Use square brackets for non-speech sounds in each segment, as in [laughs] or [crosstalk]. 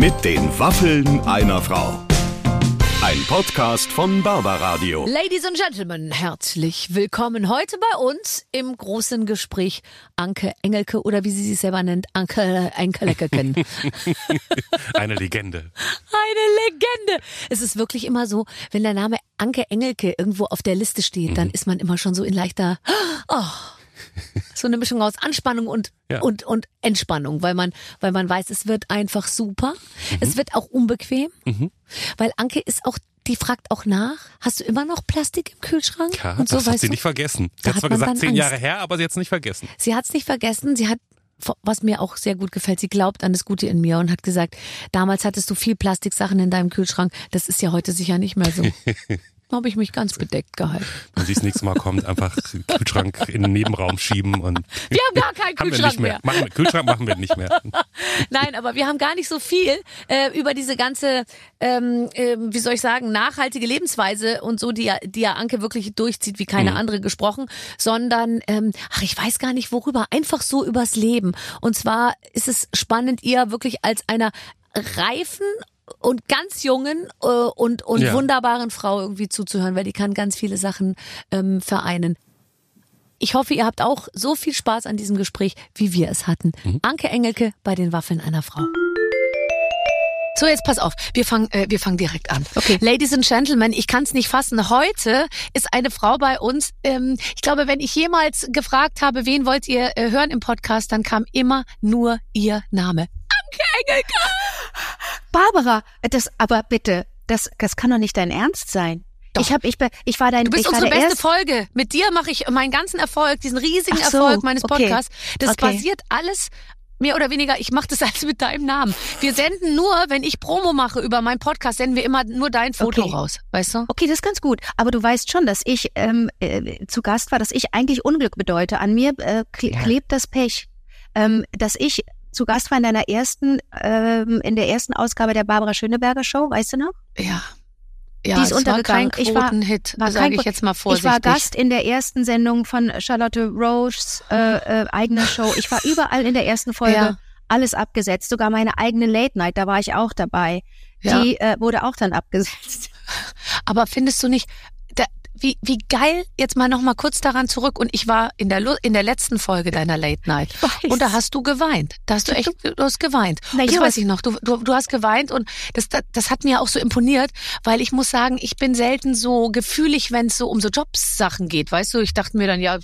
Mit den Waffeln einer Frau. Ein Podcast von Barbaradio. Ladies and Gentlemen, herzlich willkommen heute bei uns im großen Gespräch Anke Engelke oder wie sie sich selber nennt, Anke Engelkeken. [laughs] Eine Legende. Eine Legende. Es ist wirklich immer so, wenn der Name Anke Engelke irgendwo auf der Liste steht, dann ist man immer schon so in leichter, oh, so eine Mischung aus Anspannung und, Ja. und, und Entspannung, weil man, weil man weiß, es wird einfach super. Es wird auch unbequem, weil Anke ist auch, die fragt auch nach, hast du immer noch Plastik im Kühlschrank? Ja, und so, das hat sie du? nicht vergessen. Sie hat hat zwar gesagt, zehn. Jahre her, aber sie hat es nicht vergessen. Sie hat es nicht vergessen. Sie hat, was mir auch sehr gut gefällt, sie glaubt an das Gute in mir und hat gesagt, damals hattest du viel Plastiksachen in deinem Kühlschrank. Das ist ja heute sicher nicht mehr so. [laughs] Habe ich mich ganz bedeckt gehalten. Wenn sie das nächste Mal kommt, einfach Kühlschrank in den Nebenraum schieben und Wir haben gar keinen Kühlschrank nicht mehr. mehr. Machen wir, Kühlschrank machen wir nicht mehr. [laughs] Nein, aber wir haben gar nicht so viel äh, über diese ganze, ähm, ähm, wie soll ich sagen, nachhaltige Lebensweise und so, die ja, die ja Anke wirklich durchzieht wie keine andere gesprochen, sondern, ähm, ach, ich weiß gar nicht worüber, einfach so übers Leben. Und zwar ist es spannend, ihr wirklich als einer reifen und ganz jungen äh, und, und Ja. wunderbaren Frau irgendwie zuzuhören, weil die kann ganz viele Sachen ähm, vereinen. Ich hoffe, ihr habt auch so viel Spaß an diesem Gespräch, wie wir es hatten. Anke Engelke bei den Waffeln einer Frau. So, jetzt pass auf. Wir fangen, äh, wir fangen direkt an. Okay. Ladies and Gentlemen, ich kann es nicht fassen. Heute ist eine Frau bei uns. Ähm, ich glaube, wenn ich jemals gefragt habe, wen wollt ihr äh, hören im Podcast, dann kam immer nur ihr Name. Anke Engelke. [laughs] Barbara, das, aber bitte, das, das kann doch nicht dein Ernst sein. Doch. Ich hab, ich, ich war dein, Du bist unsere beste Folge. Mit dir mache ich meinen ganzen Erfolg, diesen riesigen so, Erfolg meines okay. Podcasts. Das Okay. basiert alles mehr oder weniger, ich mache das [laughs] alles mit deinem Namen. Wir senden nur, wenn ich Promo mache über meinen Podcast, senden wir immer nur dein Foto Okay. raus, weißt du? Okay, das ist ganz gut. Aber du weißt schon, dass ich ähm, äh, zu Gast war, dass ich eigentlich Unglück bedeute. An mir äh, kle Ja. klebt das Pech. Ähm, dass ich zu Gast war in deiner ersten, ähm, in der ersten Ausgabe der Barbara Schöneberger Show, weißt du noch? Ja. Ja, Die ist es war Ich war- Quotenhit, war sage ich jetzt mal Ich vorsichtig. war Gast in der ersten Sendung von Charlotte Roches äh, äh, eigener Show. Ich war überall in der ersten Folge. Ja. Alles abgesetzt, sogar meine eigene Late Night, da war ich auch dabei. Ja. Die äh, wurde auch dann abgesetzt. Aber findest du nicht, wie, wie geil, jetzt mal noch mal kurz daran zurück und ich war in der, in der letzten Folge deiner Late Night und da hast du geweint. Da hast du echt, du hast geweint. Na das weiß ich noch. Du, du, du hast geweint und das, das, das hat mir auch so imponiert, weil ich muss sagen, ich bin selten so gefühlig, wenn es so um so Jobsachen geht. Weißt du, ich dachte mir dann, ja,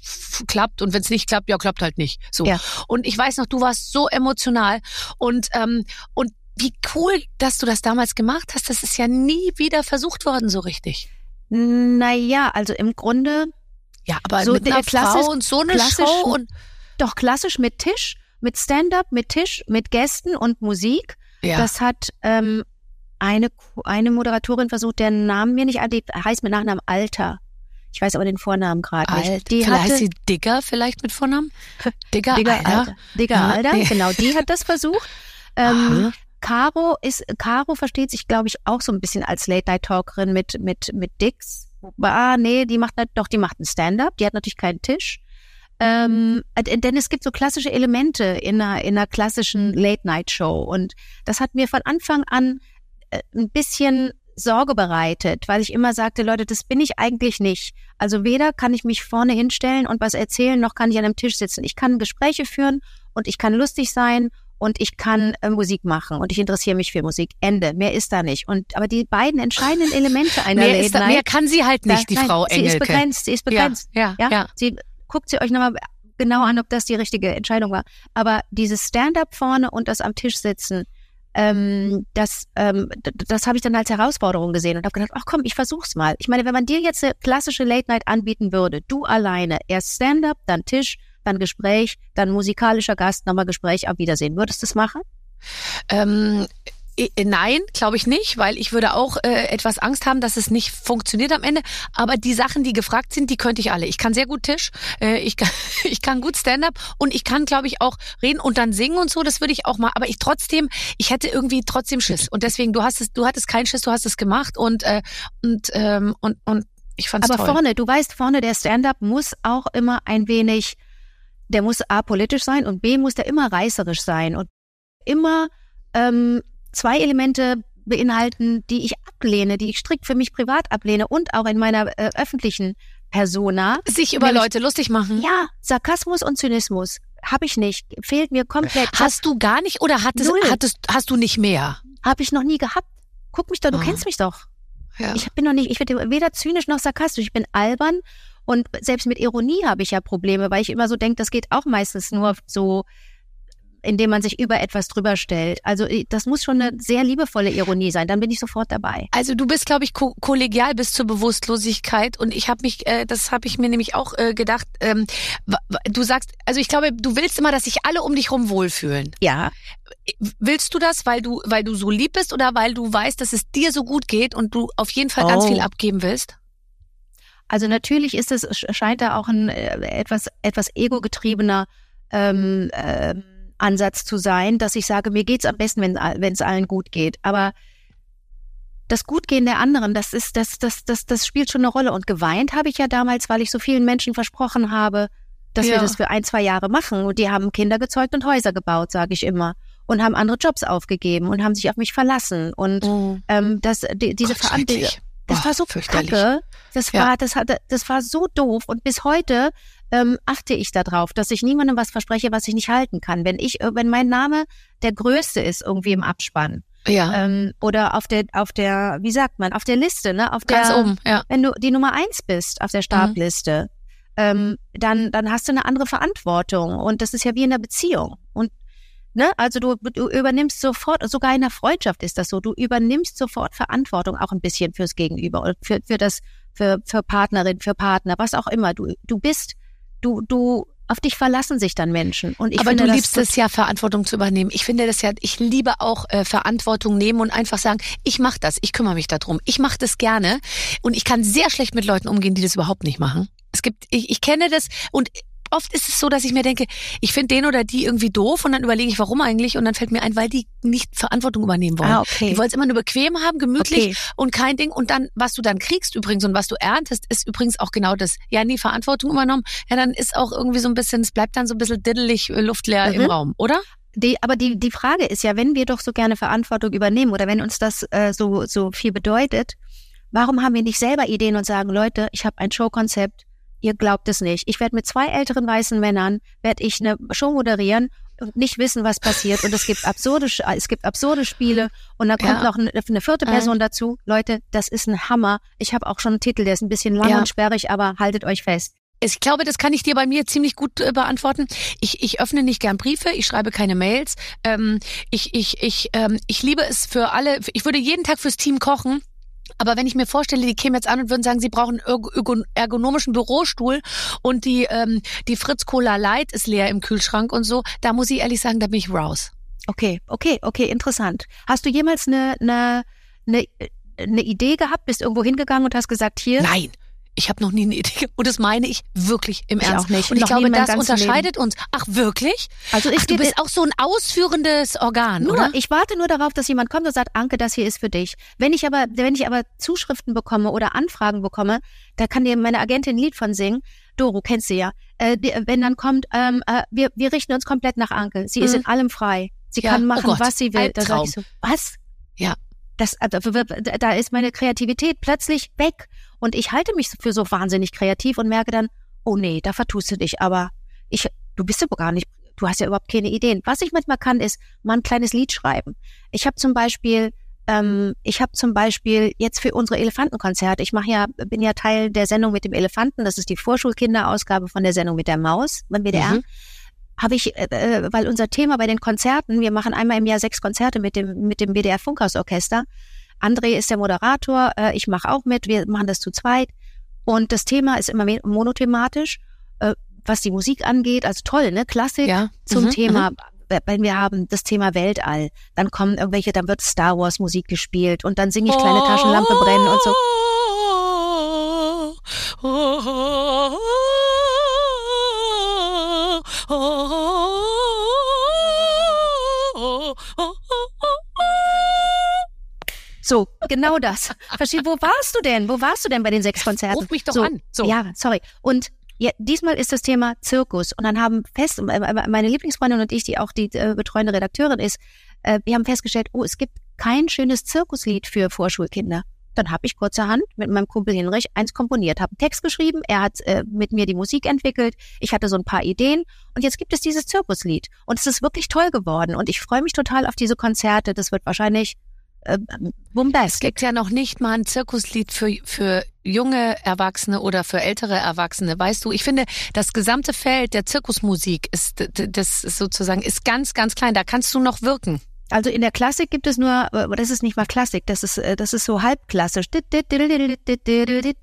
klappt und wenn es nicht klappt, ja, klappt halt nicht. So. Ja. Und ich weiß noch, du warst so emotional und, ähm, und wie cool, dass du das damals gemacht hast. Das ist ja nie wieder versucht worden, so richtig. Naja, also im Grunde Ja, aber So mit der einer klassisch- Frau und so eine Show und doch klassisch mit Tisch, mit Stand-up, mit Tisch, mit Gästen und Musik. ja. Das hat ähm, eine, eine Moderatorin versucht, deren Namen mir nicht an, die heißt mit Nachnamen Alter. Ich weiß aber den Vornamen gerade nicht. Die vielleicht hatte, heißt sie Digger vielleicht mit Vornamen? [laughs] Digger, Digger Alter. Digger Alter, genau, die hat das versucht. [laughs] Ähm. Caro ist, Caro versteht sich, glaube ich, auch so ein bisschen als Late-Night-Talkerin mit, mit, mit Dix. Ah, nee, die macht, doch, die macht einen Stand-up. Die hat natürlich keinen Tisch. Ähm, äh, denn es gibt so klassische Elemente in einer, in einer klassischen Late-Night-Show. Und das hat mir von Anfang an äh, ein bisschen Sorge bereitet, weil ich immer sagte, Leute, das bin ich eigentlich nicht. Also weder kann ich mich vorne hinstellen und was erzählen, noch kann ich an einem Tisch sitzen. Ich kann Gespräche führen und ich kann lustig sein und ich kann äh, Musik machen und ich interessiere mich für Musik. Ende. Mehr ist da nicht. Und aber die beiden entscheidenden Elemente einer Mehr, Late ist da, Night, mehr kann sie halt nicht, da- die nein, Frau sie Engelke. ist begrenzt. Sie ist begrenzt. Ja, Ja, ja. sie guckt sie euch nochmal genau an, ob das die richtige Entscheidung war. Aber dieses Stand-up vorne und das am Tisch sitzen, ähm, das, ähm, das habe ich dann als Herausforderung gesehen und habe gedacht, ach komm, ich versuch's mal. Ich meine, wenn man dir jetzt eine klassische Late Night anbieten würde, du alleine, erst Stand-up, dann Tisch, dann Gespräch, dann musikalischer Gast, nochmal Gespräch, auf Wiedersehen. Würdest du das machen? Ähm, i- nein, glaube ich nicht, weil ich würde auch äh, etwas Angst haben, dass es nicht funktioniert am Ende. Aber die Sachen, die gefragt sind, die könnte ich alle. Ich kann sehr gut Tisch, äh, ich, kann, [laughs] ich kann gut Stand-up und ich kann, glaube ich, auch reden und dann singen und so. Das würde ich auch mal. Aber ich trotzdem, ich hätte irgendwie trotzdem Schiss. Und deswegen, du hast es, du hattest keinen Schiss, du hast es gemacht und äh, und ähm, und und ich fand's Aber toll. vorne, du weißt, vorne der Stand-up muss auch immer ein wenig, der muss A politisch sein und B muss der immer reißerisch sein und immer ähm, zwei Elemente beinhalten, die ich ablehne, die ich strikt für mich privat ablehne und auch in meiner äh, öffentlichen Persona. Sich über Nämlich- Leute lustig machen. Ja, Sarkasmus und Zynismus habe ich nicht, fehlt mir komplett. Hast du gar nicht oder hattest, Null. hattest, hast du nicht mehr? Habe ich noch nie gehabt. Guck mich doch, du Ah. kennst mich doch. Ja. Ich bin noch nicht, ich bin weder zynisch noch sarkastisch. Ich bin albern und selbst mit Ironie habe ich ja Probleme, weil ich immer so denke, das geht auch meistens nur so, indem man sich über etwas drüber stellt. Also äh, das muss schon eine sehr liebevolle Ironie sein. Dann bin ich sofort dabei. Also du bist, glaube ich, ko kollegial bis zur Bewusstlosigkeit und ich habe mich, äh, das habe ich mir nämlich auch äh, gedacht. Ähm, du sagst, also ich glaube, du willst immer, dass sich alle um dich rum wohlfühlen. Ja, Willst du das, weil du, weil du so lieb bist oder weil du weißt, dass es dir so gut geht und du auf jeden Fall ganz Oh. viel abgeben willst? Also natürlich ist es scheint da auch ein äh, etwas etwas ego-getriebener ähm, ähm, Ansatz zu sein, dass ich sage, mir geht's am besten, wenn es allen gut geht. Aber das Gutgehen der anderen, das ist das das das das spielt schon eine Rolle. Und geweint habe ich ja damals, weil ich so vielen Menschen versprochen habe, dass wir Ja. das für ein zwei Jahre machen. Und die haben Kinder gezeugt und Häuser gebaut, sage ich immer, und haben andere Jobs aufgegeben und haben sich auf mich verlassen. Und ähm, das die, diese Verantwortung. Das Boah, war so fürchterlich. kacke. Das Ja. war, das hat, das war so doof. Und bis heute ähm, achte ich darauf, dass ich niemandem was verspreche, was ich nicht halten kann. Wenn ich, äh, wenn mein Name der größte ist irgendwie im Abspann Ja, ähm, oder auf der, auf der, wie sagt man, auf der Liste, ne, auf der, ganz oben, ja. wenn du die Nummer eins bist auf der Startliste, ähm, dann, dann hast du eine andere Verantwortung. Und das ist ja wie in einer Beziehung. Ne, also du, du übernimmst sofort, sogar in einer Freundschaft ist das so, du übernimmst sofort Verantwortung auch ein bisschen fürs Gegenüber und für, für das, für, für Partnerin, für Partner, was auch immer. Du, du bist, du, du, auf dich verlassen sich dann Menschen. Und ich Aber finde, du liebst es ja, Verantwortung zu übernehmen. Ich finde das ja, ich liebe auch äh, Verantwortung nehmen und einfach sagen, ich mache das, ich kümmere mich darum, ich mache das gerne und ich kann sehr schlecht mit Leuten umgehen, die das überhaupt nicht machen. Es gibt, ich, ich kenne das und oft ist es so, dass ich mir denke, ich finde den oder die irgendwie doof und dann überlege ich, warum eigentlich und dann fällt mir ein, weil die nicht Verantwortung übernehmen wollen. Ah, okay. Die wollen es immer nur bequem haben, gemütlich Okay. und kein Ding. Und dann, was du dann kriegst übrigens und was du erntest, ist übrigens auch genau das. Ja, nie Verantwortung übernommen. Ja, dann ist auch irgendwie so ein bisschen, es bleibt dann so ein bisschen diddelig, äh, luftleer im Mhm. Raum, oder? Die, aber die, die Frage ist ja, wenn wir doch so gerne Verantwortung übernehmen oder wenn uns das äh, so, so viel bedeutet, warum haben wir nicht selber Ideen und sagen, Leute, ich habe ein Showkonzept, ihr glaubt es nicht. Ich werde mit zwei älteren weißen Männern, werde ich eine Show moderieren und nicht wissen, was passiert. Und es gibt absurde, es gibt absurde Spiele und dann kommt Ja. noch eine, eine vierte. Person dazu. Leute, das ist ein Hammer. Ich habe auch schon einen Titel, der ist ein bisschen lang Ja. und sperrig, aber haltet euch fest. Ich glaube, das kann ich dir bei mir ziemlich gut äh, beantworten. Ich, ich öffne nicht gern Briefe, ich schreibe keine Mails. Ähm, ich, ich, ich, ähm, ich liebe es für alle. Ich würde jeden Tag fürs Team kochen. Aber wenn ich mir vorstelle, die kämen jetzt an und würden sagen, sie brauchen einen ergo- ergonomischen Bürostuhl und die, ähm, die Fritz Cola Light ist leer im Kühlschrank und so, da muss ich ehrlich sagen, da bin ich raus. Okay, okay, okay, interessant. Hast du jemals eine, eine, eine, eine Idee gehabt, bist irgendwo hingegangen und hast gesagt, hier, Nein. Ich habe noch nie eine Idee. Und das meine ich wirklich im Ich Ernst. auch nicht. Und ich Noch glaube, das unterscheidet uns. Ach, wirklich? also ich Ach, du bist auch so ein ausführendes Organ, nur, oder? ich warte nur darauf, dass jemand kommt und sagt, Anke, das hier ist für dich. Wenn ich aber, wenn ich aber Zuschriften bekomme oder Anfragen bekomme, da kann dir meine Agentin ein Lied von singen. Doro, kennst du ja. Äh, wenn dann kommt, ähm, äh, wir, wir richten uns komplett nach Anke. Sie ist Mhm. in allem frei. Sie Ja, kann oh machen, Gott, was sie will. Da sag ich so, was? Ja. Das, da da ist meine Kreativität plötzlich weg. Und ich halte mich für so wahnsinnig kreativ und merke dann, oh nee, da vertust du dich. Aber ich, du bist aber gar nicht, du hast ja überhaupt keine Ideen. Was ich manchmal kann, ist mal ein kleines Lied schreiben. Ich habe zum Beispiel, ähm, ich habe zum Beispiel jetzt für unsere Elefantenkonzerte, ich mache ja, bin ja Teil der Sendung mit dem Elefanten, das ist die Vorschulkinderausgabe von der Sendung mit der Maus beim WDR. Mhm. Habe ich, äh, äh, weil unser Thema bei den Konzerten, wir machen einmal im Jahr sechs Konzerte mit dem mit dem WDR Funkhausorchester. André ist der Moderator, äh, ich mache auch mit, wir machen das zu zweit. Und das Thema ist immer me- monothematisch, äh, was die Musik angeht. Also toll, ne? Klassik Ja. zum Mhm, Thema. Wenn wir haben das Thema Weltall, dann kommen irgendwelche, dann wird Star Wars Musik gespielt und dann singe ich kleine Taschenlampe brennen und so. So, genau das. Versteh, wo warst du denn? Wo warst du denn bei den sechs Konzerten? Ruf mich doch so, an. So. Ja, sorry. Und ja, diesmal ist das Thema Zirkus. Und dann haben fest, äh, meine Lieblingsfreundin und ich, die auch die äh, betreuende Redakteurin ist, äh, wir haben festgestellt, oh, es gibt kein schönes Zirkuslied für Vorschulkinder. Dann habe ich kurzerhand mit meinem Kumpel Hinrich eins komponiert, habe einen Text geschrieben, er hat äh, mit mir die Musik entwickelt, ich hatte so ein paar Ideen und jetzt gibt es dieses Zirkuslied und es ist wirklich toll geworden und ich freue mich total auf diese Konzerte. Das wird wahrscheinlich äh, Es bombast. gibt ja noch nicht mal ein Zirkuslied für, für junge Erwachsene oder für ältere Erwachsene. Weißt du, ich finde, das gesamte Feld der Zirkusmusik ist, das ist sozusagen, ist ganz, ganz klein. Da kannst du noch wirken. Also in der Klassik gibt es nur, äh, das ist nicht mal Klassik, das ist, äh, das ist so halbklassisch.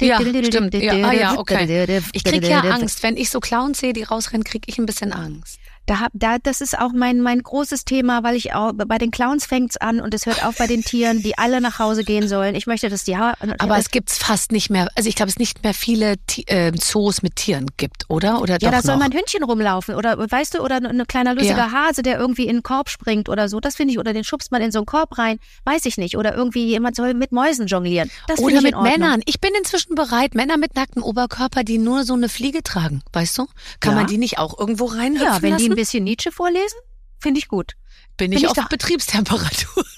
Ja, stimmt. Ja, ah, ja, okay. Ich krieg ja Angst. Wenn ich so Clowns sehe, die rausrennen, krieg ich ein bisschen Angst. Da hab, da, das ist auch mein, mein großes Thema, weil ich auch, bei den Clowns fängt's an und es hört auf bei den Tieren, die alle nach Hause gehen sollen. Ich möchte, dass die ha Aber es gibt's fast nicht mehr. Also ich glaube, es nicht mehr viele Ti- äh, Zoos mit Tieren gibt, oder? Oder ja, da soll noch? mal ein Hündchen rumlaufen oder weißt du, oder ein kleiner lustiger Ja. Hase, der irgendwie in einen Korb springt oder so. Das finde ich, oder den schubst man in so einen Korb rein, weiß ich nicht. Oder irgendwie jemand soll mit Mäusen jonglieren. Das Oder ich mit. Männern. Ich bin inzwischen bereit, Männer mit nacktem Oberkörper, die nur so eine Fliege tragen, weißt du? Kann Ja. man die nicht auch irgendwo reinhüpfen Ja, wenn lassen? die ein bisschen Nietzsche vorlesen, finde ich gut. bin bin ich ich auf Betriebstemperatur. [laughs]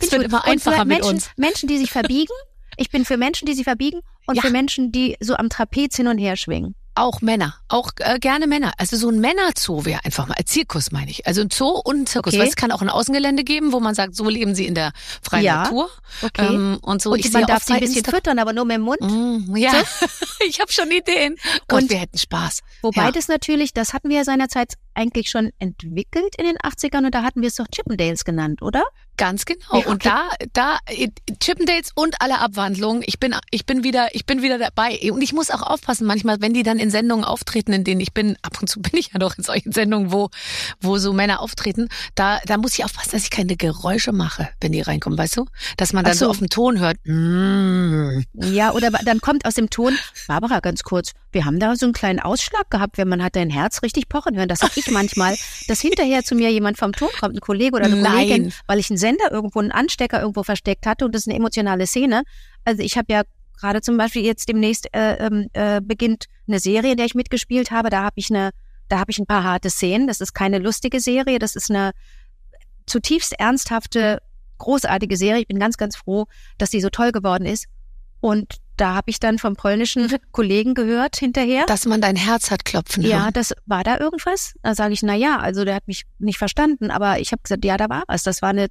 Es wird ich immer gut. Und einfacher für mit Menschen, uns. Menschen, die sich verbiegen. Ich bin für Menschen, die sich verbiegen und Ja. für Menschen, die so am Trapez hin und her schwingen. Auch Männer, auch äh, gerne Männer. Also so ein Männerzoo wäre einfach mal, ein Zirkus meine ich. Also ein Zoo und ein Zirkus. Okay. Weil es kann auch ein Außengelände geben, wo man sagt, so leben sie in der freien Ja. Natur. Okay. Ähm, und so, und ich man darf sie ein bisschen Insta- füttern, aber nur mit dem Mund. Mm, ja, [laughs] ich habe schon Ideen. Gott, Und- wir hätten Spaß. Wobei Ja. das natürlich, das hatten wir ja seinerzeit eigentlich schon entwickelt in den 80ern und da hatten wir es doch Chippendales genannt, oder? Ganz genau. Ja, Und da, da, äh, Chippendales und alle Abwandlungen. Ich bin, ich bin wieder, ich bin wieder dabei. Und ich muss auch aufpassen, manchmal, wenn die dann in Sendungen auftreten, in denen ich bin, ab und zu [laughs] bin ich ja doch in solchen Sendungen, wo, wo so Männer auftreten, da, da muss ich aufpassen, dass ich keine Geräusche mache, wenn die reinkommen, weißt du? Dass man dann so. so. auf dem Ton hört. Mm. Ja, oder dann kommt aus dem Ton, Barbara, ganz kurz, wir haben da so einen kleinen Ausschlag gehabt, wenn man hat dein Herz richtig pochen hören. Das hab ich manchmal, dass hinterher zu mir jemand vom Ton kommt, ein Kollege oder eine Nein. Kollegin, weil ich einen Sender irgendwo, einen Anstecker irgendwo versteckt hatte und das ist eine emotionale Szene. Also ich habe ja gerade zum Beispiel jetzt demnächst äh, ähm, äh, beginnt eine Serie, in der ich mitgespielt habe. Da habe ich eine, da habe ich ein paar harte Szenen. Das ist keine lustige Serie, das ist eine zutiefst ernsthafte, großartige Serie. Ich bin ganz, ganz froh, dass die so toll geworden ist. Und da habe ich dann vom polnischen Kollegen gehört hinterher. Dass man dein Herz hat klopfen ja, hören. das war da irgendwas. Da sage ich, na ja, also der hat mich nicht verstanden, aber ich habe gesagt, ja, da war was. Das war eine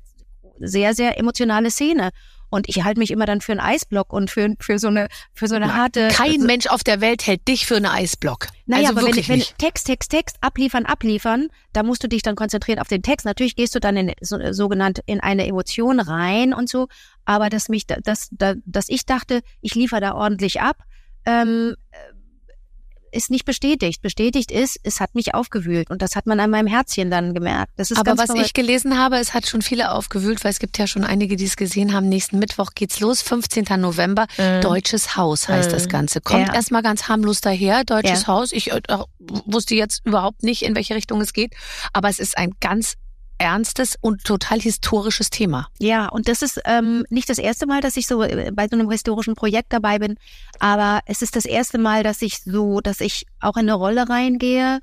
sehr, sehr emotionale Szene. Und ich halte mich immer dann für einen Eisblock und für, für so eine, für so eine harte. Kein so, Mensch auf der Welt hält dich für einen Eisblock. naja, also aber wenn, wirklich wenn. Text, Text, Text, abliefern, abliefern, da musst du dich dann konzentrieren auf den Text. Natürlich gehst du dann in so, sogenannt in eine Emotion rein und so, aber dass mich, da- dass, da- dass ich dachte, ich liefere da ordentlich ab, ähm, ist nicht bestätigt. Bestätigt ist, es hat mich aufgewühlt und das hat man an meinem Herzchen dann gemerkt. Das ist Aber was verrückt. ich gelesen habe, es hat schon viele aufgewühlt, weil es gibt ja schon einige, die es gesehen haben. Nächsten Mittwoch geht's los, 15. November. Deutsches Haus heißt das Ganze. Kommt Ja. erstmal ganz harmlos daher, Deutsches Ja. Haus. Ich äh, wusste jetzt überhaupt nicht, in welche Richtung es geht. Aber es ist ein ganz ernstes und total historisches Thema. Ja, und das ist ähm, nicht das erste Mal, dass ich so äh, bei so einem historischen Projekt dabei bin, aber es ist das erste Mal, dass ich so, dass ich auch in eine Rolle reingehe,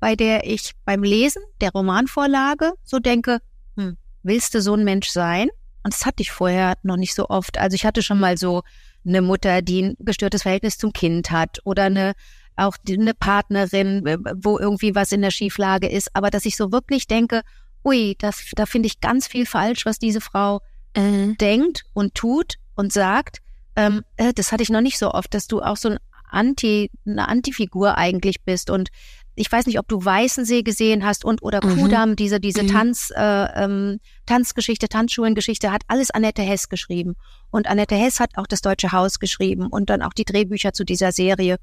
bei der ich beim Lesen der Romanvorlage so denke, hm, willst du so ein Mensch sein? Und das hatte ich vorher noch nicht so oft. Also ich hatte schon mal so eine Mutter, die ein gestörtes Verhältnis zum Kind hat oder eine auch eine Partnerin, äh, wo irgendwie was in der Schieflage ist, aber dass ich so wirklich denke, ui, das, da finde ich ganz viel falsch, was diese Frau denkt und tut und sagt. Ähm, äh, das hatte ich noch nicht so oft, dass du auch so ein Anti, eine Antifigur eigentlich bist. Und ich weiß nicht, ob du Weißensee gesehen hast und oder Mhm. Kudamm, diese, diese Mhm. Tanz, äh, ähm, Tanzgeschichte, Tanzschulengeschichte, hat alles Annette Hess geschrieben. Und Annette Hess hat auch das Deutsche Haus geschrieben und dann auch die Drehbücher zu dieser Serie.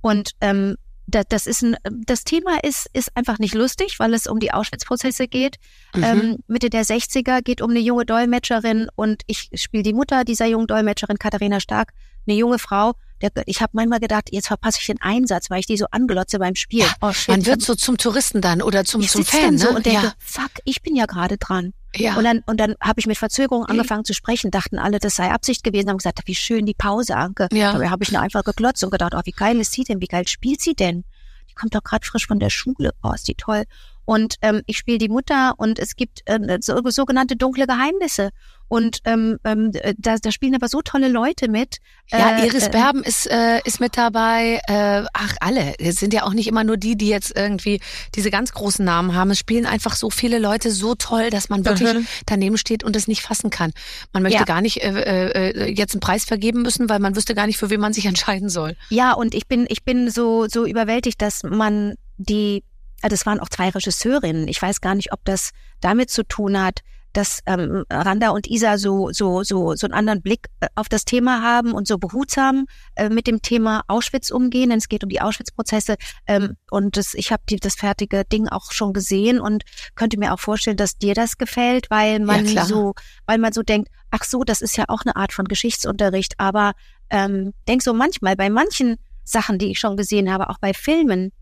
Und ähm, da, das ist ein, das Thema ist, ist einfach nicht lustig, weil es um die Auschwitz-Prozesse geht. Mhm. Ähm, Mitte der 60er geht um eine junge Dolmetscherin und ich spiele die Mutter dieser jungen Dolmetscherin, Katharina Stark, eine junge Frau. Der, ich habe manchmal gedacht, jetzt verpasse ich den Einsatz, weil ich die so anglotze beim Spiel. Ja, oh, shit, Man wird so zum Touristen dann oder zum, ich zum Fan. dann so ne? und denke, ja, fuck, ich bin ja gerade dran. Ja. Und dann, und dann habe ich mit Verzögerung angefangen zu sprechen, dachten alle, das sei Absicht gewesen, haben gesagt, wie schön die Pause, Anke. Ja. Dabei habe ich nur einfach geglotzt und gedacht, oh, wie geil ist sie denn, wie geil spielt sie denn? Die kommt doch gerade frisch von der Schule, oh, ist die toll. Und ähm, ich spiele die Mutter und es gibt äh, so, sogenannte dunkle Geheimnisse. Und ähm, ähm, da, da spielen aber so tolle Leute mit. Ja, Äh, Iris äh, Berben ist, äh, ist mit dabei. Äh, ach, alle. Es sind ja auch nicht immer nur die, die jetzt irgendwie diese ganz großen Namen haben. Es spielen einfach so viele Leute so toll, dass man wirklich Mhm. daneben steht und es nicht fassen kann. Man möchte Ja. gar nicht äh, äh, jetzt einen Preis vergeben müssen, weil man wüsste gar nicht, für wen man sich [laughs] entscheiden soll. Ja, und ich bin, ich bin so, so überwältigt, dass man die, äh, das waren auch zwei Regisseurinnen. Ich weiß gar nicht, ob das damit zu tun hat, dass ähm, Randa und Isa so, so, so, so einen anderen Blick äh, auf das Thema haben und so behutsam äh, mit dem Thema Auschwitz umgehen. Denn es geht um die Auschwitz-Prozesse. Ähm, und das, ich habe das fertige Ding auch schon gesehen und könnte mir auch vorstellen, dass dir das gefällt, weil man Ja, so, weil man so denkt, ach so, das ist ja auch eine Art von Geschichtsunterricht. Aber ähm, denk so manchmal bei manchen Sachen, die ich schon gesehen habe, auch bei Filmen,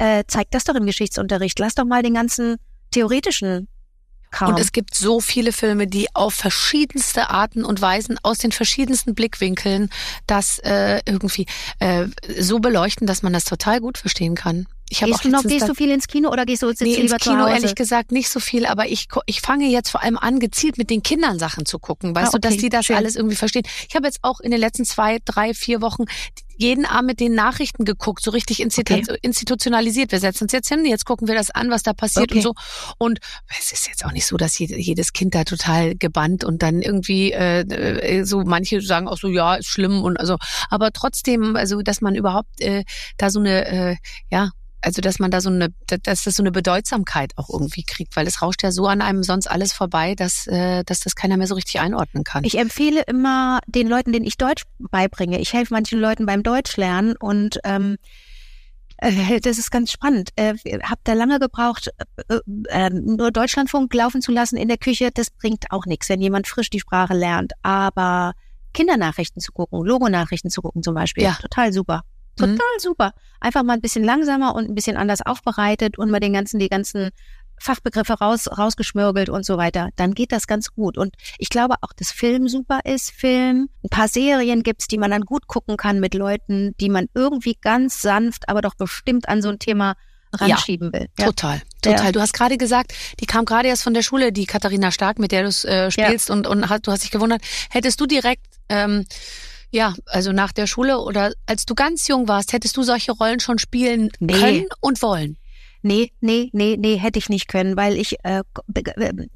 äh, zeigt das doch im Geschichtsunterricht. Lass doch mal den ganzen theoretischen Kram. Und es gibt so viele Filme, die auf verschiedenste Arten und Weisen aus den verschiedensten Blickwinkeln das äh, irgendwie äh, so beleuchten, dass man das total gut verstehen kann. Ich gehst du noch, gehst du viel ins Kino oder gehst du sitzt Nee, du ins lieber Kino ehrlich gesagt nicht so viel, aber ich, ich fange jetzt vor allem an, gezielt mit den Kindern Sachen zu gucken, weißt Ah, du, dass okay, die das schön. alles irgendwie verstehen. Ich habe jetzt auch in den letzten zwei, drei, vier Wochen jeden Abend mit den Nachrichten geguckt, so richtig Okay. institutionalisiert. Wir setzen uns jetzt hin, jetzt gucken wir das an, was da passiert Okay. und so. Und es ist jetzt auch nicht so, dass jede- jedes Kind da total gebannt und dann irgendwie äh, äh, so manche sagen auch so, ja, ist schlimm und also, aber trotzdem, also dass man überhaupt äh, da so eine, äh, ja, also dass man da so eine, dass das so eine Bedeutsamkeit auch irgendwie kriegt, weil es rauscht ja so an einem sonst alles vorbei, dass, äh, dass das keiner mehr so richtig einordnen kann. Ich empfehle immer den Leuten, denen ich Deutsch beibringe. Ich helfe manchen Leuten beim Deutschlernen und ähm, äh, das ist ganz spannend. Äh, hab da lange gebraucht, äh, äh, nur Deutschlandfunk laufen zu lassen in der Küche. Das bringt auch nichts, wenn jemand frisch die Sprache lernt. Aber Kindernachrichten zu gucken, Logonachrichten zu gucken zum Beispiel, Ja. total super. Total Mhm. super. Einfach mal ein bisschen langsamer und ein bisschen anders aufbereitet und mal den ganzen, die ganzen Fachbegriffe raus, rausgeschmürgelt und so weiter, dann geht das ganz gut. Und ich glaube auch, dass Film super ist. Film, ein paar Serien gibt's, die man dann gut gucken kann mit Leuten, die man irgendwie ganz sanft, aber doch bestimmt an so ein Thema ranschieben will. Ja. Total, total. Ja. Du hast gerade gesagt, die kam gerade erst von der Schule, die Katharina Stark, mit der du äh, spielst und, und hast, du hast dich gewundert. Hättest du direkt, ähm, ja, also nach der Schule oder als du ganz jung warst, hättest du solche Rollen schon spielen Nee. können und wollen? Nee, nee, nee, nee, hätte ich nicht können, weil ich äh,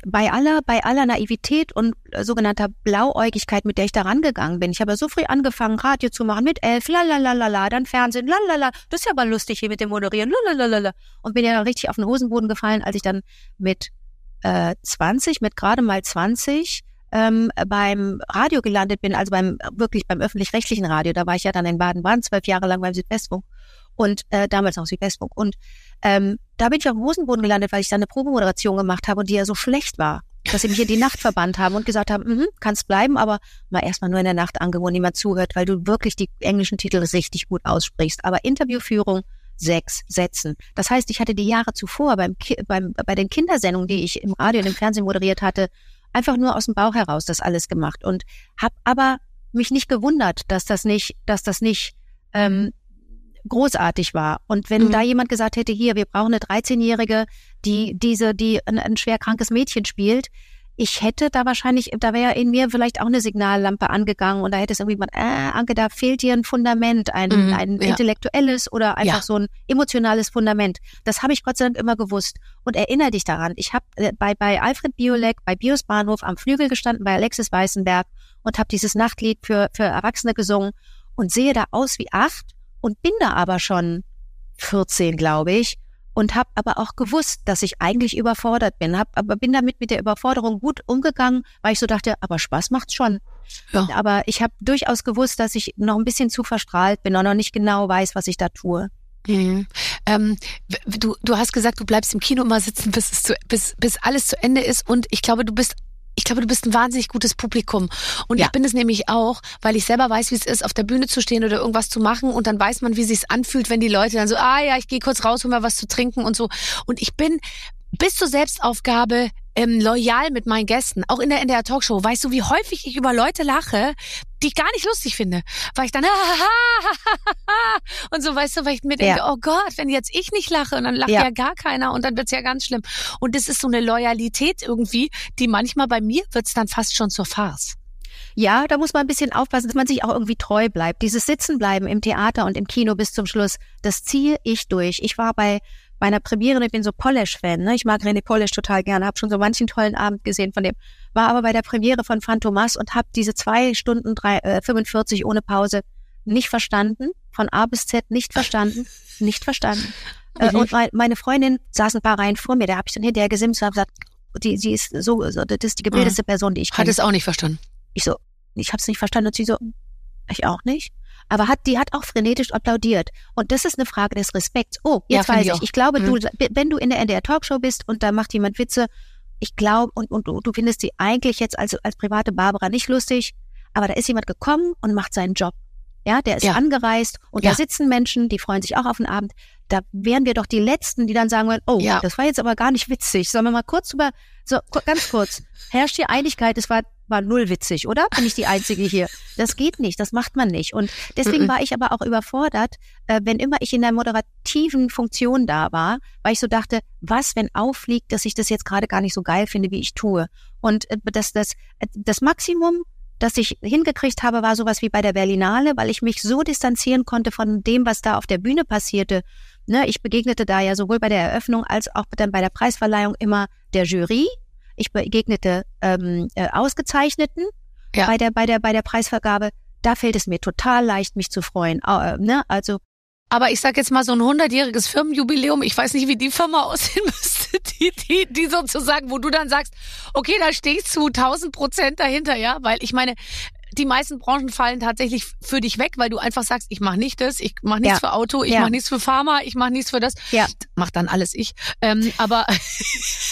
bei aller, bei aller Naivität und äh, sogenannter Blauäugigkeit, mit der ich da rangegangen bin. Ich habe ja so früh angefangen, Radio zu machen mit elf, lalalala, dann Fernsehen, lalala. Das ist ja aber lustig hier mit dem Moderieren, lalalala. Und bin ja dann richtig auf den Hosenboden gefallen, als ich dann mit äh, 20, mit gerade mal 20 ähm, beim Radio gelandet bin, also beim wirklich beim öffentlich-rechtlichen Radio. Da war ich ja dann in Baden-Baden zwölf Jahre lang beim Südwestfunk und äh, damals noch Südwestfunk. Und ähm, da bin ich auf dem Hosenboden gelandet, weil ich da eine Probemoderation gemacht habe und die ja so schlecht war, dass sie mich in die Nacht verbannt haben und gesagt haben, mhm, kannst bleiben, aber mal erstmal nur in der Nacht angewohnt, niemand zuhört, weil du wirklich die englischen Titel richtig gut aussprichst. Aber Interviewführung sechs Sätzen. Das heißt, ich hatte die Jahre zuvor beim, beim bei den Kindersendungen, die ich im Radio und im Fernsehen moderiert hatte, einfach nur aus dem Bauch heraus das alles gemacht und habe aber mich nicht gewundert, dass das nicht, dass das nicht ähm, großartig war. Und wenn Mhm. da jemand gesagt hätte, hier, wir brauchen eine 13-Jährige, die diese, die ein, ein schwer krankes Mädchen spielt, ich hätte da wahrscheinlich, da wäre in mir vielleicht auch eine Signallampe angegangen und da hätte es irgendwie mal, äh, Anke, da fehlt dir ein Fundament, ein, Mhm, ein ja. intellektuelles oder einfach Ja. so ein emotionales Fundament. Das habe ich Gott sei Dank immer gewusst. Und erinnere dich daran, ich habe äh, bei, bei Alfred Biolek, bei Bios Bahnhof am Flügel gestanden, bei Alexis Weißenberg und habe dieses Nachtlied für, für Erwachsene gesungen und sehe da aus wie acht und bin da aber schon 14, glaube ich, und habe aber auch gewusst, dass ich eigentlich überfordert bin, hab, aber bin damit mit der Überforderung gut umgegangen, weil ich so dachte, aber Spaß macht's schon. Ja. Aber ich habe durchaus gewusst, dass ich noch ein bisschen zu verstrahlt bin und noch nicht genau weiß, was ich da tue. Mhm. Ähm, du, du hast gesagt, du bleibst im Kino immer sitzen, bis, es zu, bis, bis alles zu Ende ist. Und ich glaube, du bist ich glaube, du bist ein wahnsinnig gutes Publikum. Und Ja. ich bin es nämlich auch, weil ich selber weiß, wie es ist, auf der Bühne zu stehen oder irgendwas zu machen. Und dann weiß man, wie sich's anfühlt, wenn die Leute dann so, ah ja, ich gehe kurz raus, hol mal was zu trinken und so. Und ich bin bis zur Selbstaufgabe ähm, loyal mit meinen Gästen, auch in der in der Talkshow. Weißt du, wie häufig ich über Leute lache, die ich gar nicht lustig finde, weil ich dann [laughs] und so, weißt du, weil ich mir denke, Ja. oh Gott, wenn jetzt ich nicht lache und dann lacht Ja. ja, gar keiner und dann wird's ja ganz schlimm. Und das ist so eine Loyalität irgendwie, die manchmal bei mir wird's dann fast schon zur Farce. Ja, da muss man ein bisschen aufpassen, dass man sich auch irgendwie treu bleibt. Dieses Sitzenbleiben im Theater und im Kino bis zum Schluss, das ziehe ich durch. Ich war bei bei einer Premiere, ich bin so Polish-Fan, ne? ich mag René Polish total gerne, habe schon so manchen tollen Abend gesehen von dem, war aber bei der Premiere von Phantomas und habe diese zwei Stunden drei, äh, 45 ohne Pause nicht verstanden, von A bis Z nicht verstanden, [laughs] nicht verstanden. Äh, Mhm. und mein, meine Freundin saß ein paar Reihen vor mir, da habe ich dann hinterher gesimst und hab gesagt, die, sie ist so, so, das ist die gebildetste Person, die ich Hat kenne. es auch nicht verstanden. Ich so, ich habe es nicht verstanden. Und sie so, ich auch nicht. Aber hat, die hat auch frenetisch applaudiert. Und das ist eine Frage des Respekts. Oh, Ja, jetzt finde weiß ich ich. auch. Ich glaube, Mhm. du, wenn du in der NDR Talkshow bist und da macht jemand Witze, ich glaube, und, und du, du findest sie eigentlich jetzt als, als private Barbara nicht lustig, aber da ist jemand gekommen und macht seinen Job. Ja, der ist Ja. angereist und Ja. da sitzen Menschen, die freuen sich auch auf den Abend. Da wären wir doch die Letzten, die dann sagen würden, oh, Ja. das war jetzt aber gar nicht witzig. Sollen wir mal kurz über, so, ganz kurz. Herrscht hier Einigkeit, es war, war null witzig, oder? Bin ich die Einzige hier? Das geht nicht, das macht man nicht. Und deswegen war ich aber auch überfordert, äh, wenn immer ich in der moderativen Funktion da war, weil ich so dachte, was, wenn auffliegt, dass ich das jetzt gerade gar nicht so geil finde, wie ich tue. Und äh, das, das, äh, das Maximum, das ich hingekriegt habe, war sowas wie bei der Berlinale, weil ich mich so distanzieren konnte von dem, was da auf der Bühne passierte. Ne, ich begegnete da ja sowohl bei der Eröffnung als auch dann bei der Preisverleihung immer der Jury. Ich begegnete ähm, äh, Ausgezeichneten Ja. bei der bei der bei der Preisvergabe. Da fällt es mir total leicht, mich zu freuen. Äh, ne? Also Aber ich sag jetzt mal so ein hundertjähriges Firmenjubiläum. Ich weiß nicht, wie die Firma [laughs] aussehen müsste, die, die, die sozusagen, wo du dann sagst, okay, da stehe ich zu 1000 Prozent dahinter, ja, weil ich meine, die meisten Branchen fallen tatsächlich für dich weg, weil du einfach sagst, ich mache nicht das, ich mache nichts Ja. für Auto, ich Ja. mache nichts für Pharma, ich mache nichts für das. Ja. Mach dann alles ich. Ähm, aber